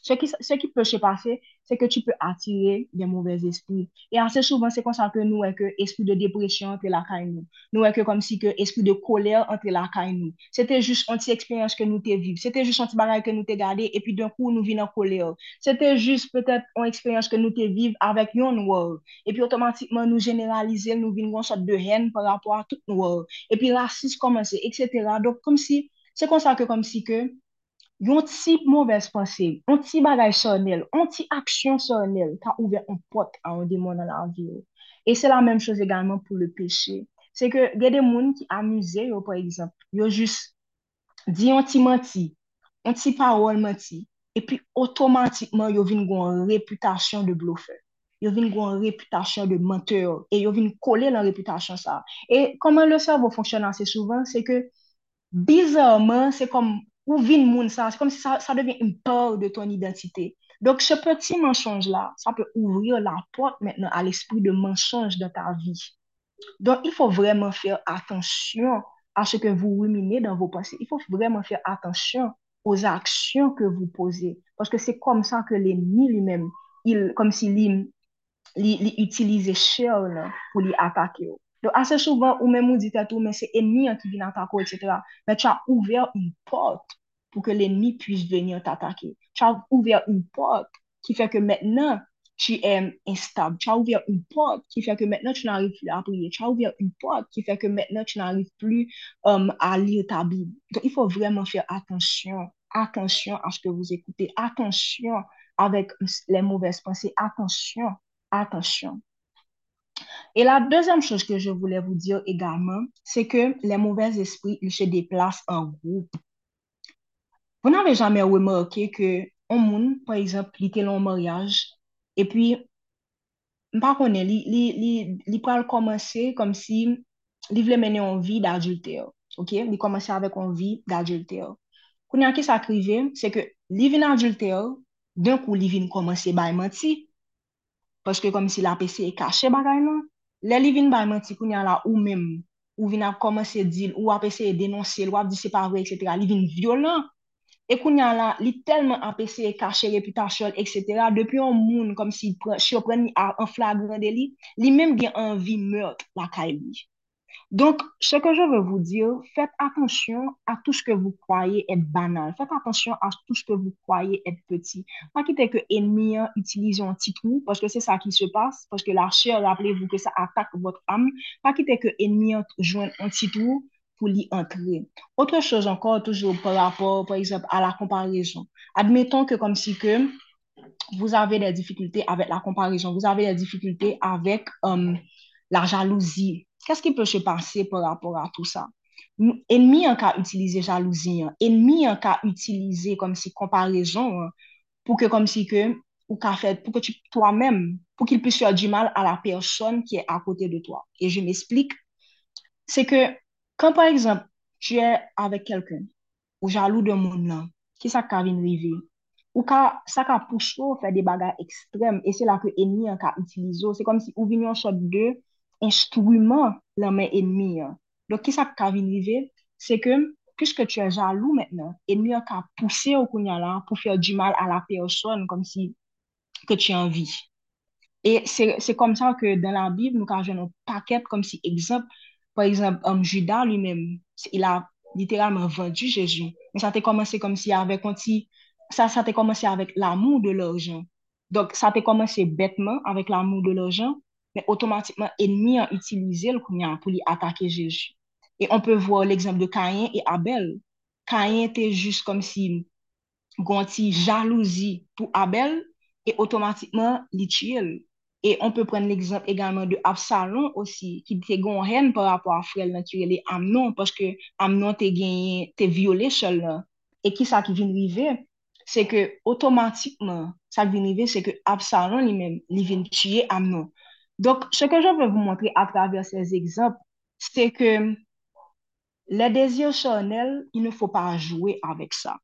ce qui, ce qui peut se passer, c'est que tu peux attirer des mauvais esprits. Et assez souvent, c'est comme ça que nous, que esprit de dépression entre la caille nous. Nous, que comme si que esprit de colère entre la caille nous. C'était juste une expérience que nous t'es vivre. C'était juste un petit bagage que nous t'es gardé et puis d'un coup, nous venons en colère. C'était juste peut-être une expérience que nous t'es vivre avec yon world. Et puis automatiquement, nous généraliser, nous venons une sorte de haine par rapport à tout world. Et puis racisme commencer, etc. Donc, comme si Se kon sa ke kom si ke, yon ti mouvez panse, yon ti bagay sonel, yon ti aksyon sonel, ta ouve yon pot an yon demon nan la vi yo. E se la menm chose egalman pou le peche. Se ke gede moun ki amuse yo, por exemple, yo jis di yon ti manti, yon ti parol manti, epi otomatikman yo vin gwen reputasyon de blofer. yo vin gwen reputasyon de menteur, e yo vin kole lan reputasyon sa. E koman le servo fonksyonan se souvan, se ke bizarman, se kom ou vin moun sa, se kom si sa devyen yon por de ton identite. Donc, ce petit mensonge là, ça peut ouvrir la porte maintenant à l'esprit de mensonge dans ta vie. Donc, il faut vraiment faire attention à ce que vous ruminez dans vos pensées. Il faut vraiment faire attention aux actions que vous posez. Parce que c'est comme ça que l'ennemi lui-même, il, comme s'il il, il, utilisait cher pour lui attaquer. Donc, assez souvent, ou même on dit à tout, mais c'est ennemi qui vient attaquer, etc. Mais tu as ouvert une porte pour que l'ennemi puisse venir t'attaquer. Tu as ouvert une porte qui fait que maintenant, tu es instable. Tu as ouvert une porte qui fait que maintenant, tu n'arrives plus à prier. Tu as ouvert une porte qui fait que maintenant, tu n'arrives plus um, à lire ta Bible. Donc, il faut vraiment faire attention. Attention à ce que vous écoutez. Attention avec les mauvaises pensées. Attention. Attention. Et la deuxième chose que je voulais vous dire également, c'est que les mauvais esprits, ils se déplacent en groupe. Vous n'avez jamais remarqué que un moun, par exemple, li telon mariage, et puis, mpa konen, li, li, li, li pral komanse kom si li vle mene an vi d'adultère, ok? Li komanse avèk an vi d'adultère. Konen an ki sa krive, se ke li vin adultère, d'un kou li vin komanse bay manti, Paske kom si la pese e kache bagay nan, le li vin bay manti koun la ou mem, ou vin ap komanse dil, ou ap ese denonse, ou ap di se pa vwe, etc. Li vin violent. E koun yan la, li telman ap pese kache reputasyon, etc. Depi yon moun kom si pre, si yo pren an flagran de li, li menm gen anvi meurt la kay li. Donk, se ke je ve vous dire, fète atensyon a tout se ke vous kwaye et banal. Fète atensyon a tout se ke vous kwaye et petit. Pa ki te ke enmi an utilize yon titrou, paske se sa ki se passe, paske la chè, rappelez-vous ke sa atak votre am, pa ki te ke enmi an jwen an titrou, pour l'y entrer. Autre chose encore, toujours par rapport, par exemple, à la comparaison. Admettons que comme si que vous avez des difficultés avec la comparaison, vous avez des difficultés avec um, la jalousie. Qu'est-ce qui peut se passer par rapport à tout ça? Ennemi en cas utiliser jalousie, hein. ennemi en cas utiliser comme si comparaison, hein, pour que comme si que, ou qu'a fait, pour que tu, toi-même, pour qu'il puisse faire du mal à la personne qui est à côté de toi. Et je m'explique. C'est que Quand par exemple, tu es avec quelqu'un ou jaloux de moun nan, ki sa ka vin rive, ou ka sa ka poucho fè de bagay ekstrem, e se la ke enmi an ka utilizo, se kom si ou vin yon sot de instrument la men enmi an. Don ki sa ka vin rive, se ke, pwiske tu e jaloux maintenant, enmi an ka pousse ou kounya la pou fè di mal a la person kom si ke tu anvi. E se kom sa ke dan la bib, nou ka jen nou paket kom si ekzamp, Par exemple, Judas lui-même, il a littéralement vendu Jésus. Mais ça a commencé comme si avec ça, ça a commencé avec l'amour de l'argent. Donc, ça a commencé bêtement avec l'amour de l'argent, men otomatikman enmi an utilize l koumyan pou li atake Jeju. E on pe vwa l'exemple de Kayen e Abel. Kayen te jist kom si gonti jalouzi pou Abel, e otomatikman li tiyel. E on pe pren l'exemple egalman de Absalon osi, ki te gon ren par rapport a frel nan kirele Amnon, paske Amnon te genye, te viole chol nan. E ki sa ki vin rive, se ke otomatikman sa vin rive, se ke Absalon li men, li vin tiye Amnon. Donc, ce que je veux vous montrer à travers ces exemples, c'est que les désirs charnels, il ne faut pas jouer avec ça.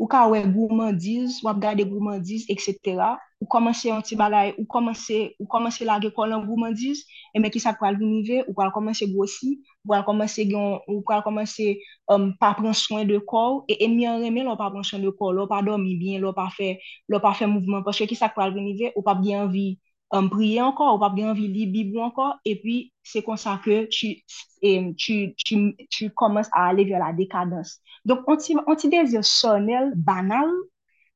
Ou ka wè gourmandise, wap gade gourmandise, etc. Ou komanse yon ti balay, ou komanse, ou komanse lage kolon gourmandise, e men ki sa pral vinive, ou pral komanse gosi, ou pral komanse, gen, ou pral komanse um, pa pran soin de kor, e, e mi an reme lò pa pran soin de kor, lò pa dormi bien, lò pa fe, lò pa fe mouvment, paske ki sa pral vinive, ou pa bien anvi um, priye ankor, ou pap gen anvi li bibou ankor, pi se konsa ke tu, em, tu, tu, tu komanse a ale vyo la dekadans. Donk, an ti dezir sonel, banal,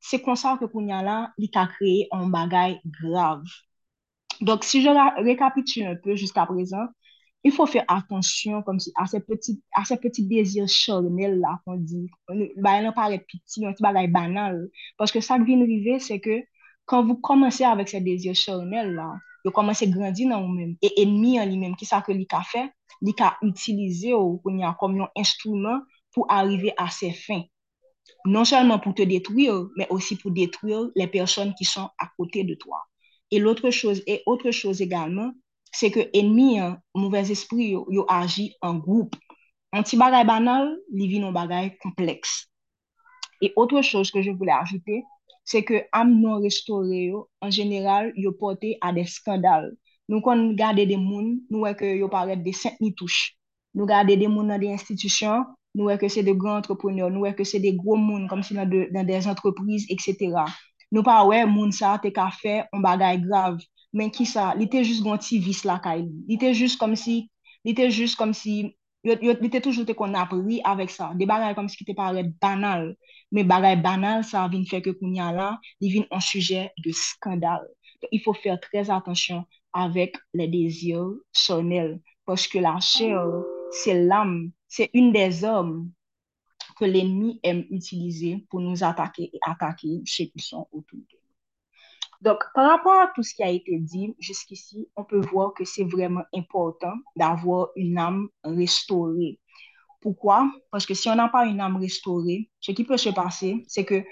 se konsa ke koun ya la, li ka kreye an bagay grav. Donk, si je rekapitule un peu jusqu'a prezant, il faut faire attention comme si, à ces petits, à ces petits désirs charnels là qu'on dit. Bah, il en paraît petit, un petit bagage banal. Parce que ça qui vient arriver, c'est que quand vous commencez avec ces désirs charnels là, vous commencez à grandir dans vous-même. Et ennemi en lui-même, qui ça que lui a fait, lui a utilisé comme un instrument pour arriver à ses fins. Non seulement pour te détruire, mais aussi pour détruire les personnes qui sont à côté de toi. Et l'autre chose, et autre chose également, c'est que ennemi, hein, mauvais esprit, yo, yo agi en groupe. Un petit bagay banal, li vit un bagay complexe. Et autre chose que je voulais ajouter, se ke am non restore yo, an general, yo pote a de skandal. Nou kon gade de moun, nou wè ke yo paret de sent ni touche. Nou gade de moun nan de institisyon, nou wè ke se de gran entrepreneur, nou wè ke se de gro moun, kom si nan de, nan de entreprise, etc. Nou pa wè moun sa te ka fè, an bagay grav, men ki sa, li te jist gonti vis la ka li. Li te jist kom si, li te jist kom si, li te toujou te kon apri avek sa. De bagay kom si ki te pare banal. Men bagay banal, sa vin feke koun ya la, suje de skandal. Il faut faire très attention avec les désirs sonels. Parce que la chair, c'est l'âme, c'est une des hommes que l'ennemi aime utiliser pour nous attaquer et attaquer ceux qui sont autour de nous. Donc, par rapport à tout ce qui a été dit jusqu'ici, on peut voir que c'est vraiment important d'avoir une âme restaurée. Pourquoi? Parce que si on n'a pas une âme restaurée, ce qui peut se passer, c'est que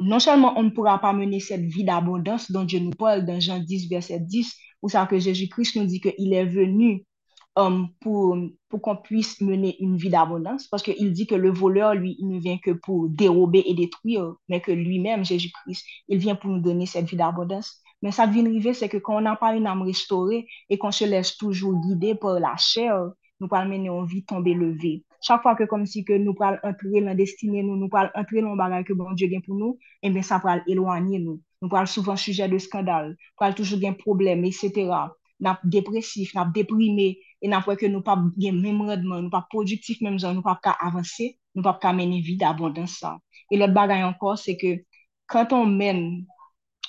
non seulement on ne pourra pas mener cette vie d'abondance dont Dieu nous parle dans Jean 10, verset 10, où ça que Jésus-Christ nous dit qu'il est venu pour, pour qu'on puisse mener une vie d'abondance, parce qu'il dit que le voleur, lui, il ne vient que pour dérober et détruire, mais que lui-même, Jésus-Christ, il vient pour nous donner cette vie d'abondance. Mais ça vient arriver, c'est que quand on n'a pas une âme restaurée et qu'on se laisse toujours guider par la chair, nous pouvons mener une vie tomber levée. Chaque fois que comme si que nous pouvons entrer dans la destinée, nous, nous pouvons entrer dans le bagage que bon Dieu gagne pour nous, et eh bien ça peut éloigner nous. Nous pouvons souvent sujet de scandale, nous pouvons toujours des problèmes, etc. Nous dépressif, nous déprimé, et n'a pas que nous pas bien e nan pwè ke nou pap gen mèm redman, nou pap produktif mèm zon, nou pap ka avansè, nou pap ka mène vi d'abandansan. E lot bagay ankor, se ke kanton men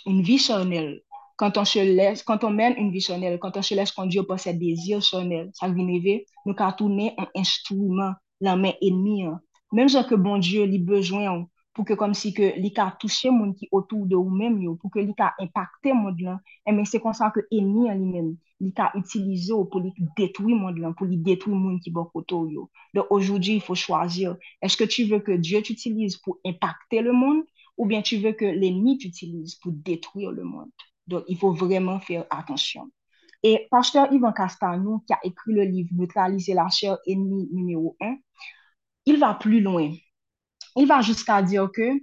un vi chanel, kanton men un vi chanel, kanton se lèche kondyo pò se dezir chanel, sa vineve, nou ka toune an instouman lan men enmi an. Mèm zon ke bon Diyo li bejwen an, pou ke kom si ke li ka touche moun ki otou de ou mèm yo, pou ke li ka impacte moun lan, e men se konsan ke enmi an li mèm. Li ka utilisé pour lui détruire monde là, pour lui détruire monde qui bon autour yo. Donc aujourd'hui, il faut choisir, est-ce que tu veux que Dieu t'utilise pour impacter le monde ou bien tu veux que l'ennemi t'utilise pour détruire le monde? Donc il faut vraiment faire attention. Et pasteur Yvan Castagnon, qui a écrit le livre Neutraliser la chair ennemi numéro 1, il va plus loin il va jusqu'à dire que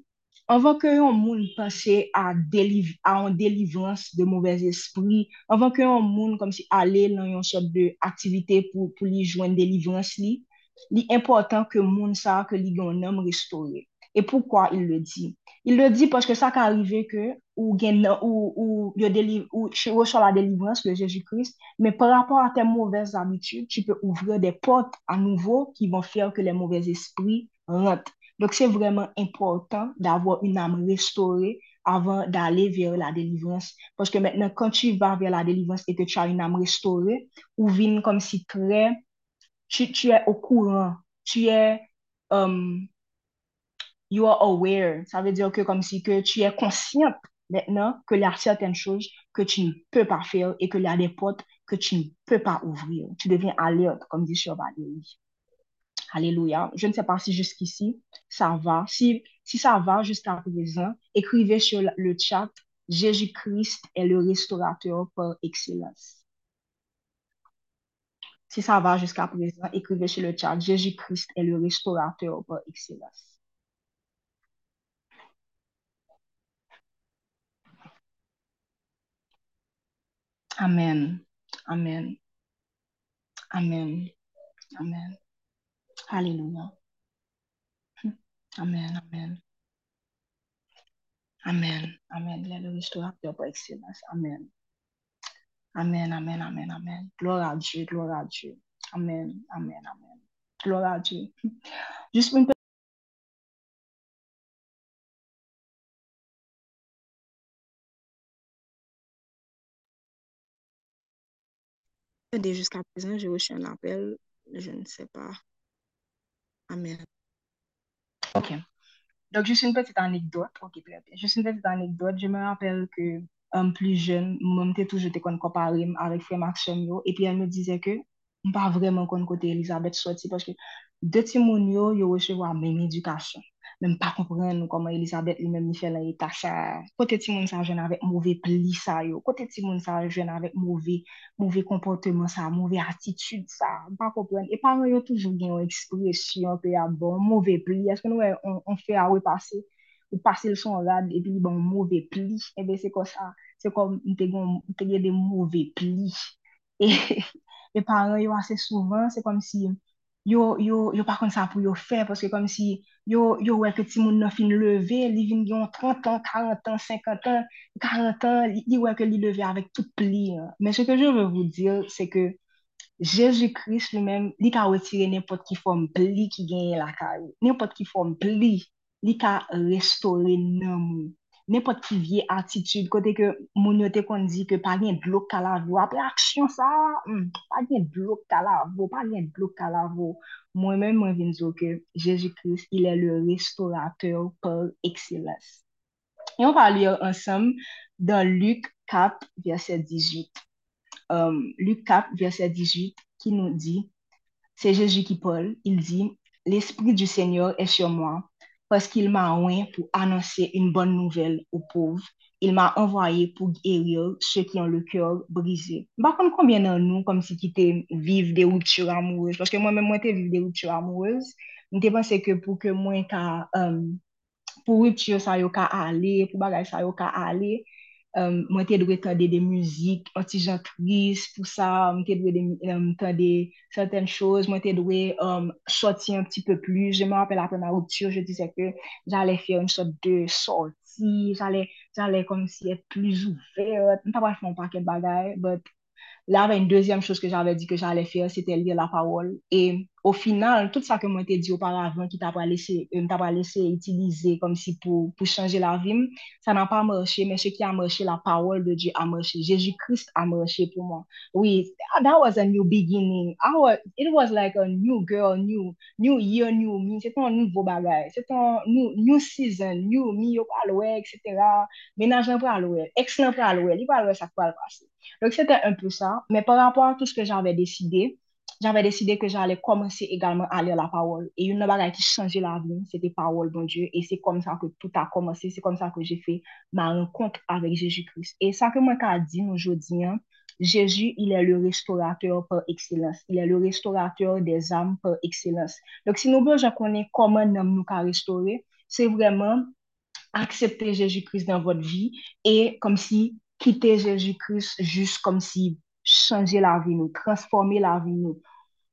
anvan ke yon moun pase a, deliv, a an delivrans de mouvez espri, anvan ke yon moun kom si ale nan yon sot de aktivite pou, pou li jwen delivrans li, li important ke moun sa ke li gen nom restore. E poukwa il le di? Il le di paske sa ka arrive ke ou gen ou, ou, deliv, ou chero sur la délivrance de Jésus-Christ, mais par rapport à tes mauvaises habitudes, tu peux ouvrir des portes à nouveau qui vont faire que les mauvais esprits rentrent. Donc, c'est vraiment important d'avoir une âme restaurée avant d'aller vers la délivrance. Parce que maintenant, quand tu vas vers la délivrance et que tu as une âme restaurée, ou vient comme si tu, tu es au courant, tu es, um, you are aware. Ça veut dire que comme si que tu es consciente maintenant qu'il y a certaines choses que tu ne peux pas faire et qu'il y a des portes que tu ne peux pas ouvrir. Tu deviens alerte, comme dit Valérie. Alléluia. Je ne sais pas si jusqu'ici, ça va. Si, si ça va jusqu'à présent, écrivez sur le chat, Jésus-Christ est le restaurateur par excellence. Si ça va jusqu'à présent, écrivez sur le chat, Jésus-Christ est le restaurateur par excellence. Amen. Amen. Amen. Amen. Alléluia. Amen, amen. Amen, amen. Il est le restaurateur par excellence. Amen. Amen, amen, amen, amen. Gloire à Dieu, gloire à Dieu. Amen, amen, amen. Gloire à Dieu. Juste une jusqu'à présent, j'ai reçu un appel. Je ne sais pas. Amen. Ok. Donc, juste une petite anecdote. Ok, très bien. Juste une petite anecdote. Je me rappelle que un plus jeune, moi, j'étais toujours comparé avec frère Maxime yo, et puis elle me disait que pas vraiment kon côté Elisabeth sorti parce que moun yo, yo recevoir même éducation. men pa kompren nou koman Elisabeth li men mi fè la eta sa, kote ti moun sa jwen avèk mouvè pli sa yo, kote ti moun sa jwen avèk mouvè, mouvè komporteman sa, mouvè atitude sa, pa kompren, e pa mwen yo toujou gen yon ekspresyon pe ya bon, mouvè pli, eske nou e, on, on fè a wè pase, wè pase l son rad, e pi bon mouvè pli, e be se kon sa, se kon mte gen de mouvè pli, e, e pa mwen yo ase souvan, se kom si yon, yo, yo, yo pa kon sa pou yo fe, paske kom si yo, yo wè ke ti moun nan fin leve, li vin yon 30 an, 40 an, 50 an, 40 an, li, li wè ke li leve avèk tout pli. Hein. Men se ke je vè vou dir, se ke Jésus-Christ li men, li ka wetire nèpot ki fòm pli ki genye la kari, nèpot ki fòm pli, li ka restore nan moun. N'importe qui vieille attitude, côté que mon yote kon dit que pas gen blok kalavo, après action ça, hmm, pas gen blok kalavo, pas gen blok kalavo. Moi-même, moi, vin dire que Jésus-Christ, il est le restaurateur par excellence. Et on va lire ensemble dans Luc 4, verset 18. Euh, Luc 4, verset 18, qui nous dit, c'est Jésus qui parle, il dit, L'Esprit du Seigneur est sur moi paske il m'a ouen pou annonser une bonne nouvel ou pouv. Il m'a envoyé pou guérir ceux qui ont le cœur brisé. Ba kon konbyen nan nou kom si ki te vive de euh, rupture amoureuse? Paske mwen mwen mwen te vive de rupture amoureuse, mwen te pense ke pou ke mwen ka, um, pou rupture sa yo ka ale, pou bagay sa yo ka ale, Um, mwen te dwe tade de müzik, antijan tris pou sa, mwen te dwe um, tade certaine chouz, mwen te dwe um, soti an pti pe plu. Je mwen rappel apre ma ruptur, je dise ke jale fye un sot de sorti, jale kom si et plus ouvert, mwen pa waj fwen paket bagay, but la ven yon dezyen chouz ke jale di ke jale fye, se te liye la pawol, e au final, tout ça que moi t'ai dit auparavant, qui t'a pas laissé, euh, t'a pas laissé utiliser comme si pour, pour changer la vie, ça n'a pas marché, mais ce qui a marché, la parole de Dieu a marché. Jésus-Christ a marché pour moi. Oui, that was a new beginning. I it was like a new girl, new, new year, new me. C'était un nouveau bagage. C'était un new, new season, new me, yo pral etc. Ménage pral ouais, excellent pral ouais, li pral ouais, ça pral passer. Donc, c'était un peu ça. Mais par rapport à tout ce que j'avais décidé, j'avais décidé que j'allais commencer également à lire la parole. Et une chose qui changeait la vie, c'était parole de Dieu. Et c'est comme ça que tout a commencé. C'est comme ça que j'ai fait ma rencontre avec Jésus-Christ. Et ça que moi, j'ai dit aujourd'hui, hein, Jésus, il est le restaurateur par excellence. Il est le restaurateur des âmes par excellence. Donc, si nous voulons connaître comment nous nous restaurer, c'est vraiment accepter Jésus-Christ dans votre vie et comme si quitter Jésus-Christ juste comme si changer la vie nous, transformer la vie nous.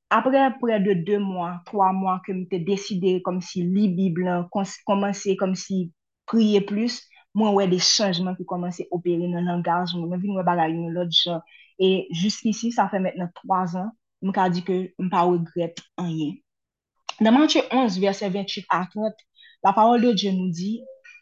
apre pre de 2 mwa, 3 mwa ke mte deside kom si li biblan, komanse kom si kriye plus, mwen wè de chanjman ki komanse operi nan langaj, mwen vin wè bagay yon lot jan. E jusqu'ici, sa fè mètnen 3 an, mwen ka di ke mpa regret anye. Nan Matye 11, verset 28 a 30, la parol de Diyo nou di,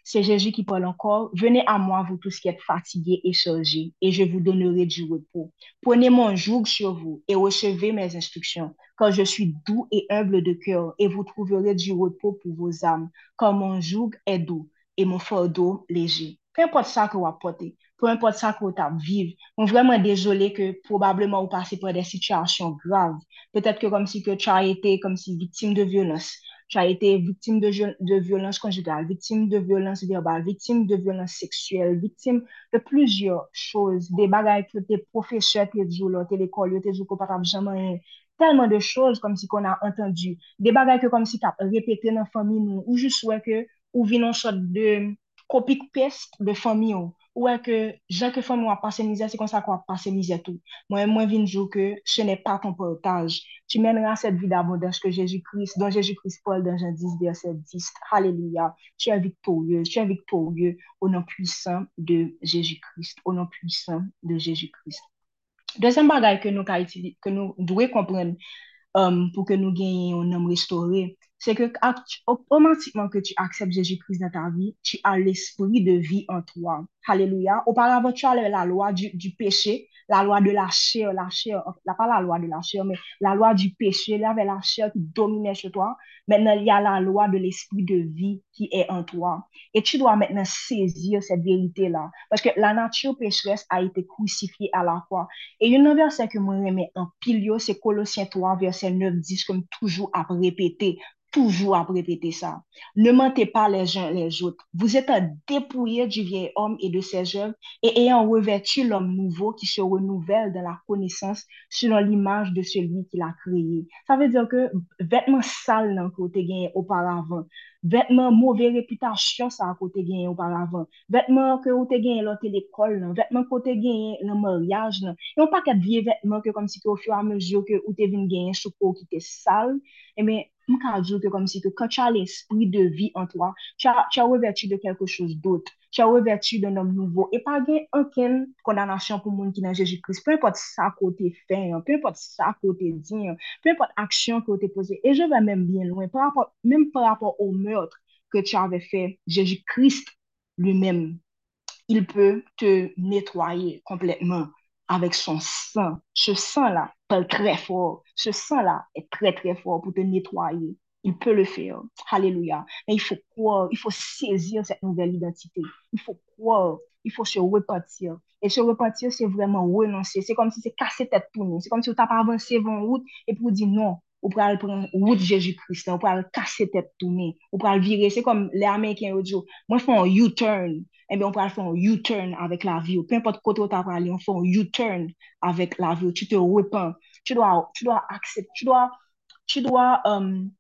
c'est Jésus qui parle encore. Venez à moi, vous tous qui êtes fatigués et chargés, et je vous donnerai du repos. Prenez mon joug sur vous et recevez mes instructions, car je suis doux et humble de cœur, et vous trouverez du repos pour vos âmes, car mon joug est doux et mon fardeau léger. Peu importe ça que vous apportez, peu importe ça que vous vivre, je suis vraiment désolé que probablement vous passez par des situations graves. Peut-être que comme si que tu as été comme si victime de violence, tu as été victime de, de violence conjugale, victime de violence verbale, victime de violence sexuelle, victime de plusieurs choses, des bagailles que tes professeurs te jouent, tes écoles, tes joues pas jamais tellement de choses comme si qu'on a entendu, des bagailles que comme si tu as répété dans la famille ou juste ouais que ou vin en sorte de copie peste de famille ou est que gens que font moi passer misère c'est comme ça qu'on va passer misère tout. Moi moi viens dire que ce n'est pas ton portage tu mèneras cette vie d'abondance que Jésus-Christ dont Jésus-Christ parle dans Jean 10 verset 10 alléluia. Tu es victorieux tu es victorieux au nom puissant de Jésus-Christ au nom puissant de Jésus-Christ. Deuxième bagage que nous que nous devons comprendre um, pour que nous gagnions un homme restauré c'est que automatiquement que tu acceptes Jésus-Christ dans ta vie, tu as l'esprit de vie en toi. Alléluia. Auparavant, tu avais la loi du, du péché, la loi de la chair, la chair, pas la loi de la chair, mais la loi du péché, il y avait la chair qui dominait chez toi. Maintenant, il y a la loi de l'esprit de vie qui est en toi. Et tu dois maintenant saisir cette vérité-là. Parce que la nature pécheresse a été crucifiée à la croix. Et une verset que moi remets en pile, c'est Colossiens 3, verset 9, 10, comme toujours à répéter toujours à répéter ça. Ne mentez pas les uns les autres. Vous êtes dépouillé du vieil homme et de ses œuvres et ayant revêtu l'homme nouveau qui se renouvelle dans la connaissance selon l'image de celui qui l'a créé. Ça veut dire que vêtements sales dans côté gagné auparavant, vêtements mauvaise réputation ça à côté gagné auparavant, vêtements que vous gagné à l'école, vêtements avez gagné dans le mariage, et on pas qu'à vieux vêtements que comme si au fur et à mesure que vous avez gagné sous qui était sale, et mais m ka djou ke kom si ke kan chan l'esprit de vi an toa, chan wè vertu de kelke chouz dot, chan wè vertu d'un om nouvo, e pa gen anken kondanasyon pou moun ki nan Jeji Kris, pe pot sa kote fen, pe pot sa kote din, pe pot aksyon kote pose, e je vè mèm bien louen, mèm par rapport au meurtre ke chan vè fè Jeji Kris lui-mèm, il peut te netwaye kompletman avèk son san, se san la, parle très fort. Ce sang-là est très, très fort pour te nettoyer. Il peut le faire. Alléluia. Mais il faut croire, il faut saisir cette nouvelle identité. Il faut croire, il faut se repentir. Et se repentir, c'est vraiment renoncer. C'est comme si c'est casser tête nous. C'est comme si tu n'as pas avancé en route et pour dire non, on peut aller prendre route Jésus-Christ, on peut aller casser tête tourner, on peut aller virer. C'est comme les Américains disent, moi je fais un U-turn eh bien, on peut faire un U-turn avec la vie. Peu importe côté où tu as parlé, on fait un U-turn avec la vie. Tu te repens. Tu dois, tu dois accepter, tu dois, tu dois um,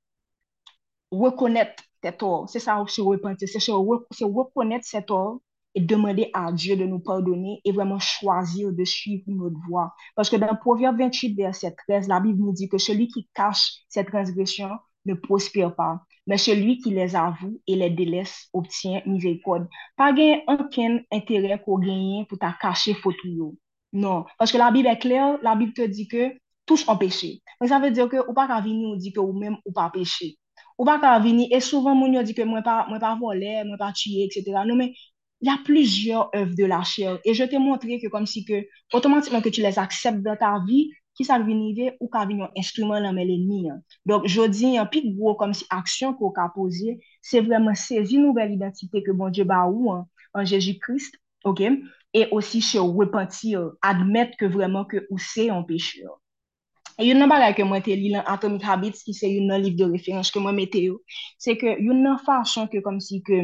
reconnaître tes torts. C'est ça, se repentir. C'est reconnaître ses torts et demander à Dieu de nous pardonner et vraiment choisir de suivre notre voie. Parce que dans Proverbe 28, verset 13, la Bible nous dit que celui qui cache ses transgressions ne prospère pas men celui ki les avou e les deles obtyen mizekod. Pa gen anken interè ko genyen pou ta kache fotou yo. Non, non. paske la bib e kler, la bib te di ke tous an peche. Men sa ve diyo ke ou pa ka vini ou di ke ou men ou pa peche. Ou pa ka vini, e souvan moun yo di ke mwen pa, mwen pa vole, mwen pa tuye, etc. Non men, y a plusieurs œuvres de la chair. Et je t'ai montré que comme si que, automatiquement que tu les acceptes dans ta vie, ki sa vinive ou ka vin yon instrument nan men l'enmi an. Dok, jodi, yon pik gwo kom si aksyon ko ka pose, se vreman sezi nouvel identite ke bon Dje ba ou an, an Jeji Krist, ok? E osi se repenti an, admet ke vreman ke ou se an peche an. E yon nan bagay ke mwen te li lan Atomic Habits ki se yon nan liv de referans ke mwen mete yo, se ke yon nan fasyon ke kom si ke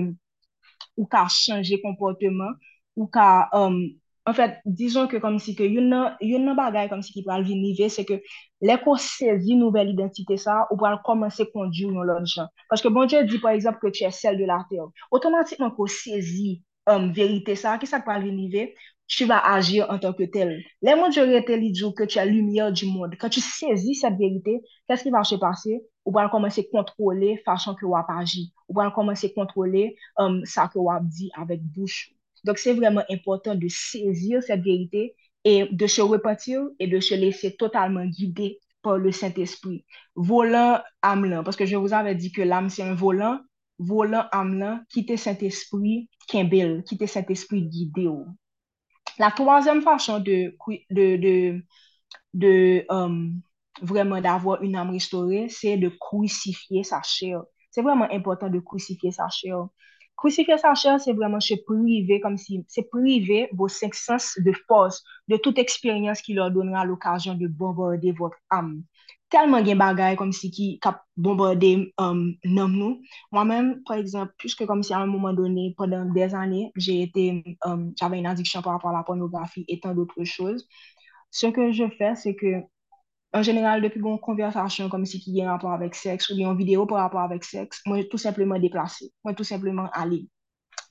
ou ka chanje komporteman, ou ka um, en fèt, dijon ke kom si ke yon nan, yon nan bagay kom si ki pral vinive, se ke lèko sezi nouvel identite sa, ou pral komanse kondi ou yon lon jan. Paske bon Dje di, par exemple, ke tche sel de la ter. Otomatikman ko sezi um, verite sa, ki sa pral vinive, tu va agir en tanke tel. Lè moun Dje rete li djou ke tche lumiè di moun. Kan tu sezi set verite, kè s'ki va che pase, ou pral komanse kontrole fasyon ke wap aji. Ou pral komanse kontrole um, sa ke wap di avèk bouch Donc, c'est vraiment important de saisir cette vérité et de se repentir et de se laisser totalement guider par le Saint-Esprit. Volant âme parce que je vous avais dit que l'âme, c'est un volant. Volant âme quittez Saint-Esprit, Kimbel, quittez Saint-Esprit guidé. La troisième façon de, um, vraiment d'avoir une âme restaurée, c'est de crucifier sa chair. C'est vraiment important de crucifier sa chair. Kousifiye san chan, se vreman se prive, kom si se prive vos sek sens de fos, de tout eksperyans ki lor donera l'okajon de bomborde vot am. Telman gen bagay kom si ki kap bomborde um, euh, nom nou. Mwa men, par exemple, pwiske kom si an mouman donne, pendant des ane, j'ave um, yon adiksyon par rapport la pornografi etan doutre chouz. Se ke je fè, se ke en general, depi goun konversasyon kom si ki gen rapor avèk seks, ou gen yon video par rapor avèk seks, mwen tout simplement deplase, mwen tout simplement ale.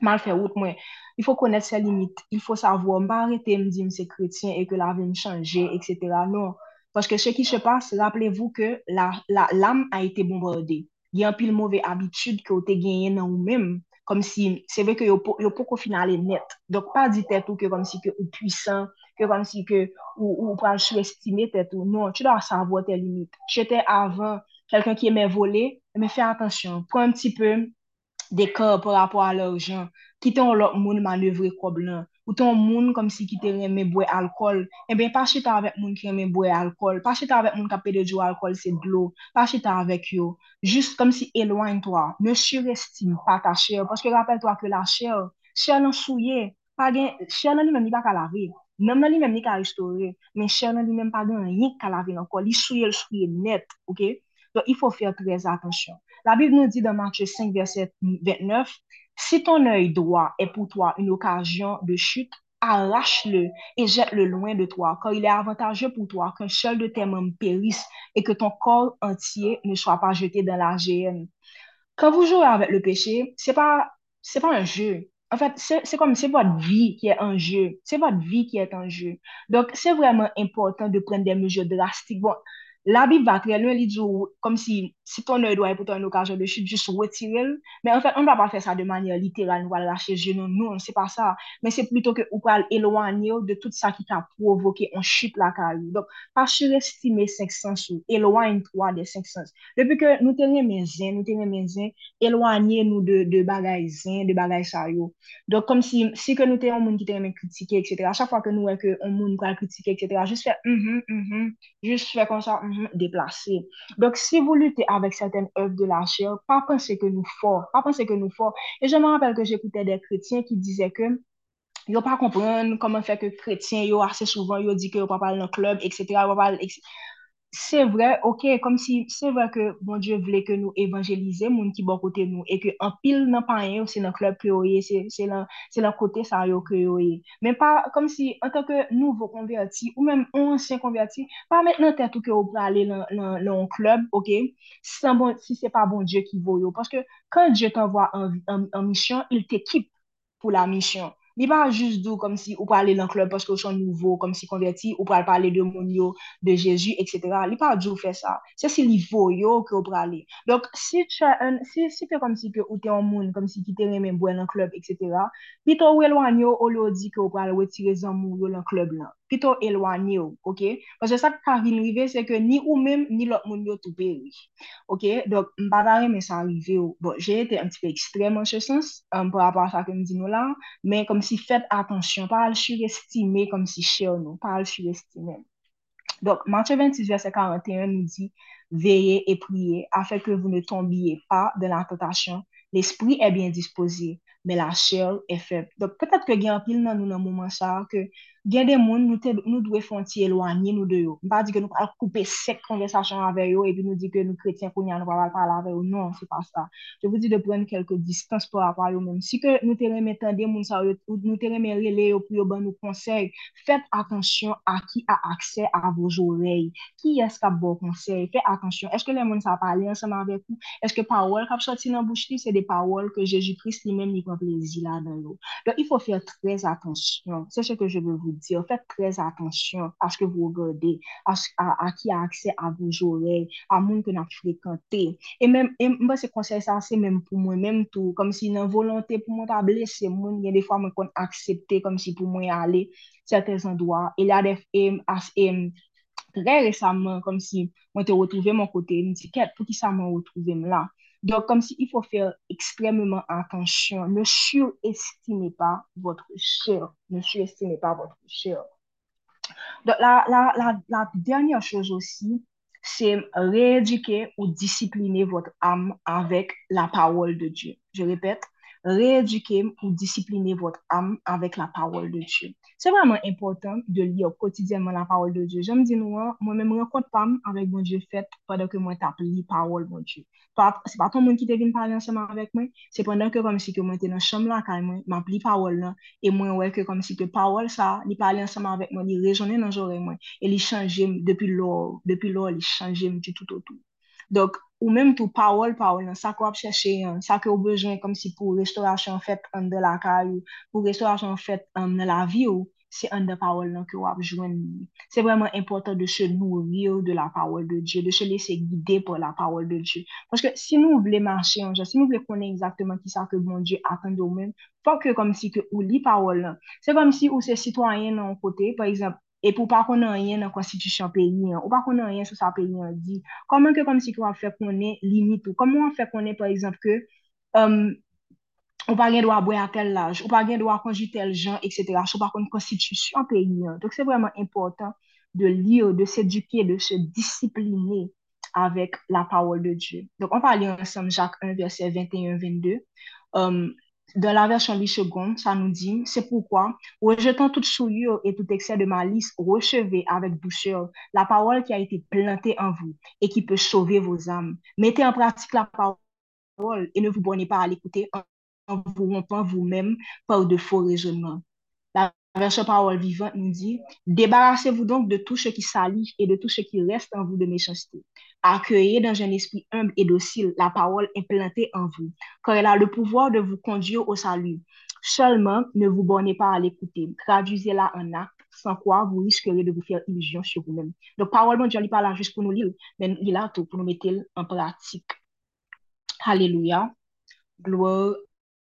Mal fè wout mwen. Il fò konèt se limit, il fò savò, mba arete mdi mse kretien e ke la ven chanje, etc. Non, paske se ki se passe, rappelez-vous ke la, la lame a ete bombardé. Gen pil mouve abitude ki ou te genyen nan ou mèm, kom si, se ve ke yo pou, yo pou ko finale net. Dok pa di tet ou ke kom si ke ou pwisan, ke kom si ke ou, ou pral sou-estime tet ou. Non, tu dan sa avwa te limit. Jete avan, kelken ki eme vole, eme fe atensyon. Pon un pti pe de kor por apwa lor jan. Kiton lor moun manevre kob lan. ou ton moun kom si ki te reme bwe alkol, e ben pa chita avèk moun ki reme bwe alkol, pa chita avèk moun ka pede djou alkol se dlo, pa chita avèk yo, jist kom si elwany to, ne surestime pa ta chèr, paske rappel to ke la chèr, chèr nan souye, chèr nan li men ni pa kalave, nan nan li men ni ka restore, men chèr nan li men pa gen yik kalave nan kol, li souye l souye net, ok? Don, il faut faire très attention. La Bible nous dit dans Matthieu 5, verset 29, Si ton œil droit est pour toi une occasion de chute, arrache-le et jette-le loin de toi, car il est avantageux pour toi qu'un seul de tes membres périsse et que ton corps entier ne soit pas jeté dans la géhenne. Quand vous jouez avec le péché, c'est pas, c'est pas un jeu. En fait, c'est comme c'est votre vie qui est en jeu. C'est votre vie qui est en jeu. Donc, c'est vraiment important de prendre des mesures drastiques. Bon, La Bible va très loin, comme si, si ton oe doye pou ton okajon de chute, jous retirel, men an fèt, an pa pa fè sa de manye literal, nou al rache genon, nou, an se pa sa, men se plutôt ke ou pal elwanye ou de tout sa ki ta provoke an chute la ka ou. Donk, pa surestime 5 sens ou, elwanye 3 de 5 sens. Depi ke nou tenye men zen, nou tenye men zen, elwanye nou de, de bagay zen, de bagay sa yo. Donk, kom si, si ke nou tenye an moun ki tenye men kritike, etc. A chak fwa ke nou wè ke an moun kwa kritike, etc. Jous fè, mhm, mm mhm, jous fè kon sa, mhm, mm deplase. Donk, si vou lute av avec certaines œuvres de la chair, pas penser que nous forts, pas penser que nous forts. Et je me rappelle que j'écoutais des chrétiens qui disaient que yo pas comprendre comment faire que chrétiens, assez souvent, yo dit que yo pas parler dans le club, etc. se vre, ok, kom si se vre ke bon Diyo vle ke nou evanjelize moun ki bon kote nou, e ke an pil nan panyen ou se nan klub ke oye, se, se, lan, se lan kote sa yo ke oye. Men pa, kom si, an tanke nouvo konverti, ou men ansyen konverti, pa met nan tetou ke ou prale lan, lan, lan klub, ok, si, bon, si se pa bon Diyo ki voyo. Paske, kan Diyo t'envoa an misyon, il t'ekip pou la misyon. Li pa jist dou kom si ou pale nan klub paske ou son nouvo, kom si konverti, ou pale pale de moun yo, de Jezu, etc. Li pa djou fè sa. Se si li vo yo ke ou pale. Donk, si te kom si ke ou te an moun, kom si ki te remen bwen nan klub, etc. Pi to ou elwanyo ou lo di ke ou pale wetire zan moun yo nan klub lan. pito elwanye ou, ok? Pwese sa ka vinrive se ke ni ou mem ni lot moun yo tou ou, ok? Dok mbadare men sa rive ou. Bon, jè ete un ti pe ekstrem an se sens, um, pou apwa sa kem di nou la, men kom si fet atensyon, pa al surestime kom si chè ou nou, pa al surestime. Dok, Matye 26 verset 41 nou di, veye e priye, afe ke vou ne tombiye pa de la tentasyon, l'esprit e bien dispose, men la chèl e feb. Dok, petat ke gen apil nan nou nan mouman sa, ke gen de moun nou, te, nou dwe fonti elwanyi nou de yo. Mpa di ke nou pral koupe sek konversasyon ave yo, epi nou di ke nou kretien koun ya nou pral pral ave yo. Non, se pa sa. Je vous di de pren kelke distans pou apal yo men. Si ke nou te reme tende moun sa yo, nou te reme rele yo pou yo ban nou konsey, fet atensyon a ki a akse a vos orey. Ki eska bo konsey? Fet atensyon. Eske le moun sa pale anseman vek ou? Eske pawol kap soti nan bouch li? Se de pawol ke Jejou Christ li men li kon plezi la dan yo. Don, il faut faire très attention. C'est ce que je veux vous vous dire, faites très attention à ce que vous regardez, à, à, à qui a accès à vos oreilles, à monde que vous fréquenté. Et même, et moi, ce conseil, ça, c'est même pour moi, même tout, comme si une volonté pour moi ta blesser moun, il y a des fois moi qu'on accepté comme si pour moi aller certains endroits. Et là, et, très récemment, comme si moi te retrouvé mon côté, me dit, pour qui ça m'a retrouvé là? Donc, comme si il faut faire extrêmement attention. Ne surestimez pas votre chair. Ne surestimez pas votre chair. Donc, la dernière chose aussi, c'est rééduquer ou discipliner votre âme avec la parole de Dieu. Je répète, rééduquer ou discipliner votre âme avec la parole de Dieu. C'est vraiment important de lire quotidiennement la parole de Dieu. J'aime dire, non, moi-même, rencontre pas avec mon Dieu fait pendant que moi tape la parole, mon Dieu. C'est pas tout le monde qui te vient parler ensemble avec moi, c'est pendant que comme si que moi dans la chambre là, quand moi, m'a pris parole là, et moi, ouais, que comme si que parole ça, il parlait ensemble avec moi, il résonnait dans j'aurais moi, et il changeait depuis lors, depuis lors, il changeait du tout au tout. Donc, ou menm tou pawol pawol nan sa ko ap chèche yon, sa ke ou bejwen kom si pou restorasyon fèt an de la kay ou, pou restorasyon fèt an de la vi ou, se an de pawol nan ke ou ap jwen. Se vreman importan de se nouri ou de la pawol de Diyo, de se lese guide pou la pawol de Diyo. Paske si nou vle manche anja, si nou vle konen exactement ki sa ke bon Diyo akan do men, fòk ke kom si ke ou li pawol nan. Se kom si ou se sitwanyen nan kote, par exemple, E pou pa konen yon nan konstitusyon peyi, ou pa konen yon sou sa peyi yon di, koman ke kom si kwa fè konen limit ou, koman fè konen, par exemple, ke ou pa gen do a bwe a tel laj, ou pa gen do a konji tel jan, etc. Sou pa kon konstitusyon peyi an. Donc, c'est vraiment important de lire, de s'éduquer, de se discipliner avec la parole de Dieu. Donc, on va lire ensemble Jacques 1, verset 21-22. Um, dans la version 8 secondes, ça nous dit, c'est pourquoi, rejetant toute souillure et tout excès de malice, recevez avec douceur la parole qui a été plantée en vous et qui peut sauver vos âmes. Mettez en pratique la parole et ne vous bornez pas à l'écouter en vous rompant vous-même par de faux raisonnements. La version parole vivante nous dit, débarrassez-vous donc de tout ce qui salit et de tout ce qui reste en vous de méchanceté. Accueillez dans un esprit humble et docile la parole implantée en vous, car elle a le pouvoir de vous conduire au salut. Seulement, ne vous bornez pas à l'écouter. Traduisez-la en acte, sans quoi vous risquerez de vous faire illusion sur vous-même. Donc, parole, bon Dieu, pas là juste pour nous lire, mais il là tout pour nous mettre en pratique. Alléluia. Gloire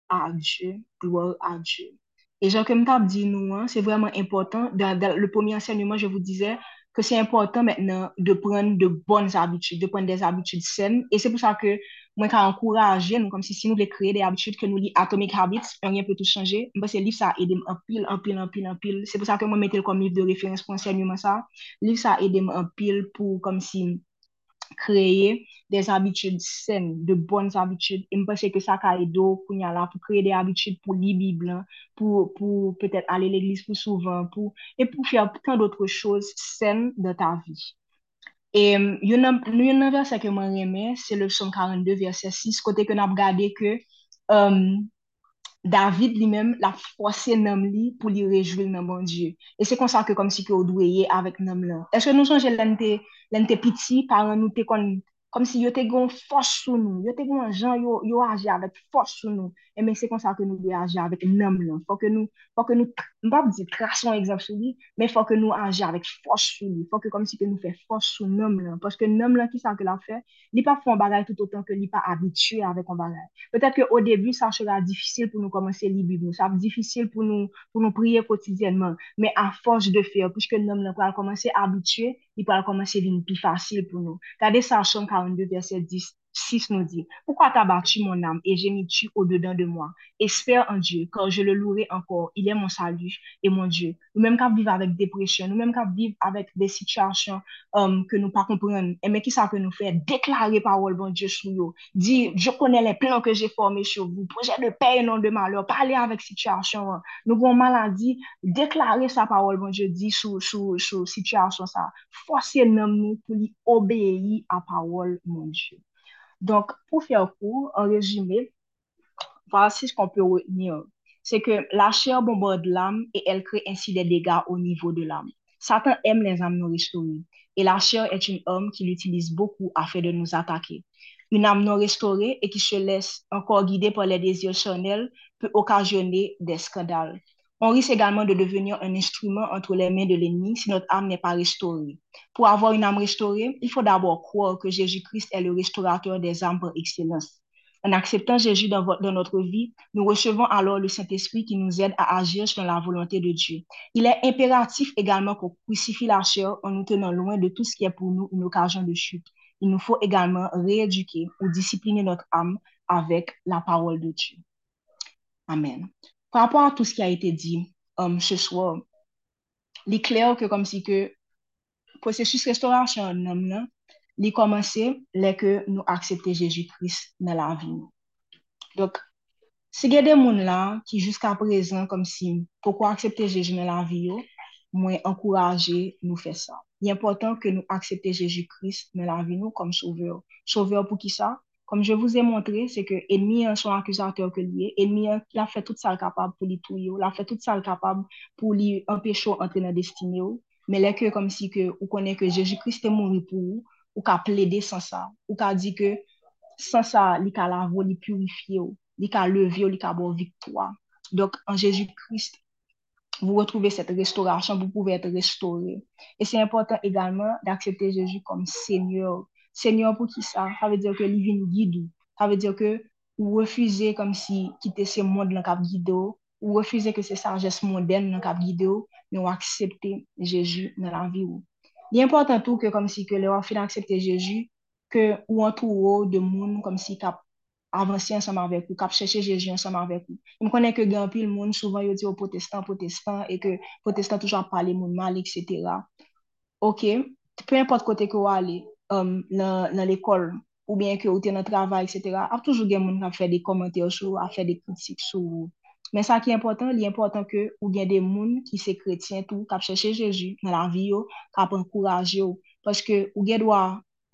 à Dieu, gloire à Dieu. Et genre, comme tu as dit nous, hein, c'est vraiment important. Dans, le premier enseignement, je vous disais que c'est important maintenant de prendre de bonnes habitudes, de prendre des habitudes saines. Et c'est pour ça que moi, quand encouragé, nous, comme si, si nous voulons créer des habitudes que nous lit Atomic Habits, rien peut tout changer. Moi, c'est livre ça aide en pile, en pile, en pile, en pile. C'est pour ça que moi, je comme livre de référence pour enseignement ça. Livre ça aide en pile pour, comme si, créer des habitudes saines, de bonnes habitudes. Et je pense que ça a pour créer des habitudes pour lire Bible, pour, peut-être aller à l'église plus souvent, et pour faire plein d'autres choses saines dans ta vie. Et il y a un verset que c'est le psaume 42, verset 6, côté que avons regardé que um, David li men la fwase nanm li pou li rejouil nan bon Diyo. E se konsa ke kom si ki ou dweye avèk nanm la. Eske nou chanje lente, lente piti, paran nou te kon kom si yo te gon fos sou nou, yo te gon jan yo, yo aje avèk fos sou nou, e men se kon sa ke nou de aje avèk nam lan, fò ke nou, fò ke nou, mbap di trason egzap sou li, men fò ke nou aje avèk fos sou li, fò ke kom si ke nou fè fos sou nam lan, pòske nam lan ki sa ke la fè, li pa fon bagay tout otan ke li pa abitue avèk an bagay. Petèt ke o debu sa chera difisil pou nou komanse li bib nou, sa ap difisil pou nou, pou nou priye kotidienman, men a fos de fè, pòske nam lan kwa komanse abitue, va commencer à devenir plus facile pour nous. Regardez ça 42, verset 10, 6 nous dit, Pourquoi t'as battu mon âme et j'ai mis tu au-dedans de moi? Espère en Dieu, car je le louerai encore. Il est mon salut et mon Dieu. Nous-mêmes qu'à vivre avec dépression, nous-mêmes qu'à vivre avec des situations um, que nous pas comprenons. Et mais qui ça que nous fait? Déclarer parole, bon Dieu, sur nous. Dire, je connais les plans que j'ai formés sur vous. Projet de paix et non de malheur. Parler avec situation. Hein. Nous avons maladie. Déclarer sa parole, bon Dieu, dit sous situation ça. Forcer nous pour lui obéir à parole, mon Dieu. Donc, pour faire court, en résumé, voici ce qu'on peut retenir. C'est que la chair bombarde l'âme et elle crée ainsi des dégâts au niveau de l'âme. Satan aime les âmes non restaurées et la chair est une homme qui l'utilise beaucoup afin de nous attaquer. Une âme non restaurée et qui se laisse encore guider par les désirs charnels peut occasionner des scandales. On risque également de devenir un instrument entre les mains de l'ennemi si notre âme n'est pas restaurée. Pour avoir une âme restaurée, il faut d'abord croire que Jésus-Christ est le restaurateur des âmes par excellence. En acceptant Jésus dans, notre vie, nous recevons alors le Saint-Esprit qui nous aide à agir dans la volonté de Dieu. Il est impératif également qu'on crucifie la chair en nous tenant loin de tout ce qui est pour nous une occasion de chute. Il nous faut également rééduquer ou discipliner notre âme avec la parole de Dieu. Amen par rapport à tout ce qui a été dit um, ce soir, il est clair que comme si que processus restauration en homme là, il commencé dès que nous acceptons Jésus-Christ dans la vie. Donc, si il y a des gens là qui jusqu'à présent comme si pourquoi accepter Jésus dans la vie moi, encourager nous faire ça. Il est important que nous acceptions Jésus-Christ dans la vie nous comme sauveur. Sauveur pour qui ça? Comme je vous ai montré, c'est que l'ennemi est son accusateur que lié. L'ennemi a fait tout ça capable pour lui tuer, il a fait tout ça capable pour lui empêcher d'entrer dans la destinée. Mais là, que comme si que, vous connaissez que Jésus-Christ est mort pour vous, ou qu'a plaidé sans ça, ou qu'a dit que sans ça, il a lavé, il purifié, il a levé, il a bon victoire. Donc, en Jésus-Christ, vous retrouvez cette restauration, vous pouvez être restauré. Et c'est important également d'accepter Jésus comme Seigneur Seigneur pour qui ça? Ça veut dire que lui vient guide. Ça veut dire que vous refusez comme si quitter ce monde dans cap guide ou refusez que c'est sagesse moderne dans cap guide mais vous acceptez Jésus dans la vie. Il est important tout que comme si que le fin d'accepter Jésus que ou entouré de monde comme si cap avansi ansama avek ou, kap chèche Jeji ansama avek ou. M konen ke gen pil moun, souvan yo di yo protestant, protestant, e ke protestant toujwa pale moun mal, etc. Ok, pe import kote ke um, nan, nan l'ekol ou bien ke ou te nan travay, etc. Ap toujou gen moun kap fè de komante yo sou, ap fè de kritik sou. Men sa ki important, li important ke ou gen de moun ki se kretien tou, kap chèche Jeji nan la vi yo, kap ankouraj yo. Paske ou gen dwa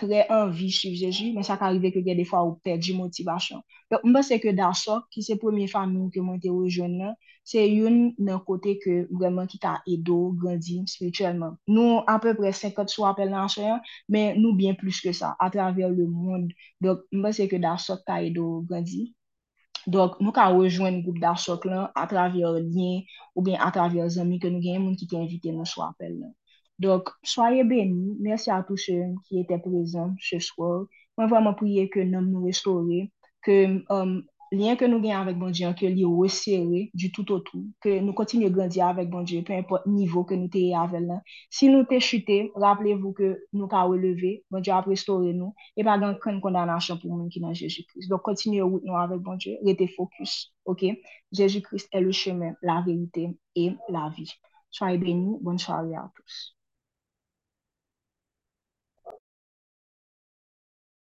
tre anvi suiv Jeji, men sa ka rive ke gen defwa ou perdi motivasyon. Mba se ke Darsok, ki se premier famin ke mwen te rejoun nan, se yon nan kote ke vreman ki ta edo, grandi, spirituelman. Nou apèpre 50 sou apel nan soyan, men nou bien plus ke sa, atraver le moun. Mba se ke Darsok ta edo, grandi. Dok, nou ka rejoun goup Darsok lan, atraver traver lyen, ou bien atraver zami ke nou gen moun ki te invite nan sou apel nan. Dok, soye beni, mersi a tou se ki ete prezant se swor. Mwen vwaman priye ke nam nou restore, ke liyen ke nou gen avèk bon diyan, ke li resere du tout au tout, ke nou kontinye grandi avèk bon diyan, pe import nivou ke nou te avèl nan. Si nou te chute, rappele-vou ke nou ka releve, bon diyan ap restore nou, e pa gen kwen kondanasyon pou moun ki nan Jésus-Christ. Dok kontinye wout nou avèk bon diyan, rete fokus, ok? Jésus-Christ e le chemen, la verite, e la vi. Soye beni, bon soye a tous.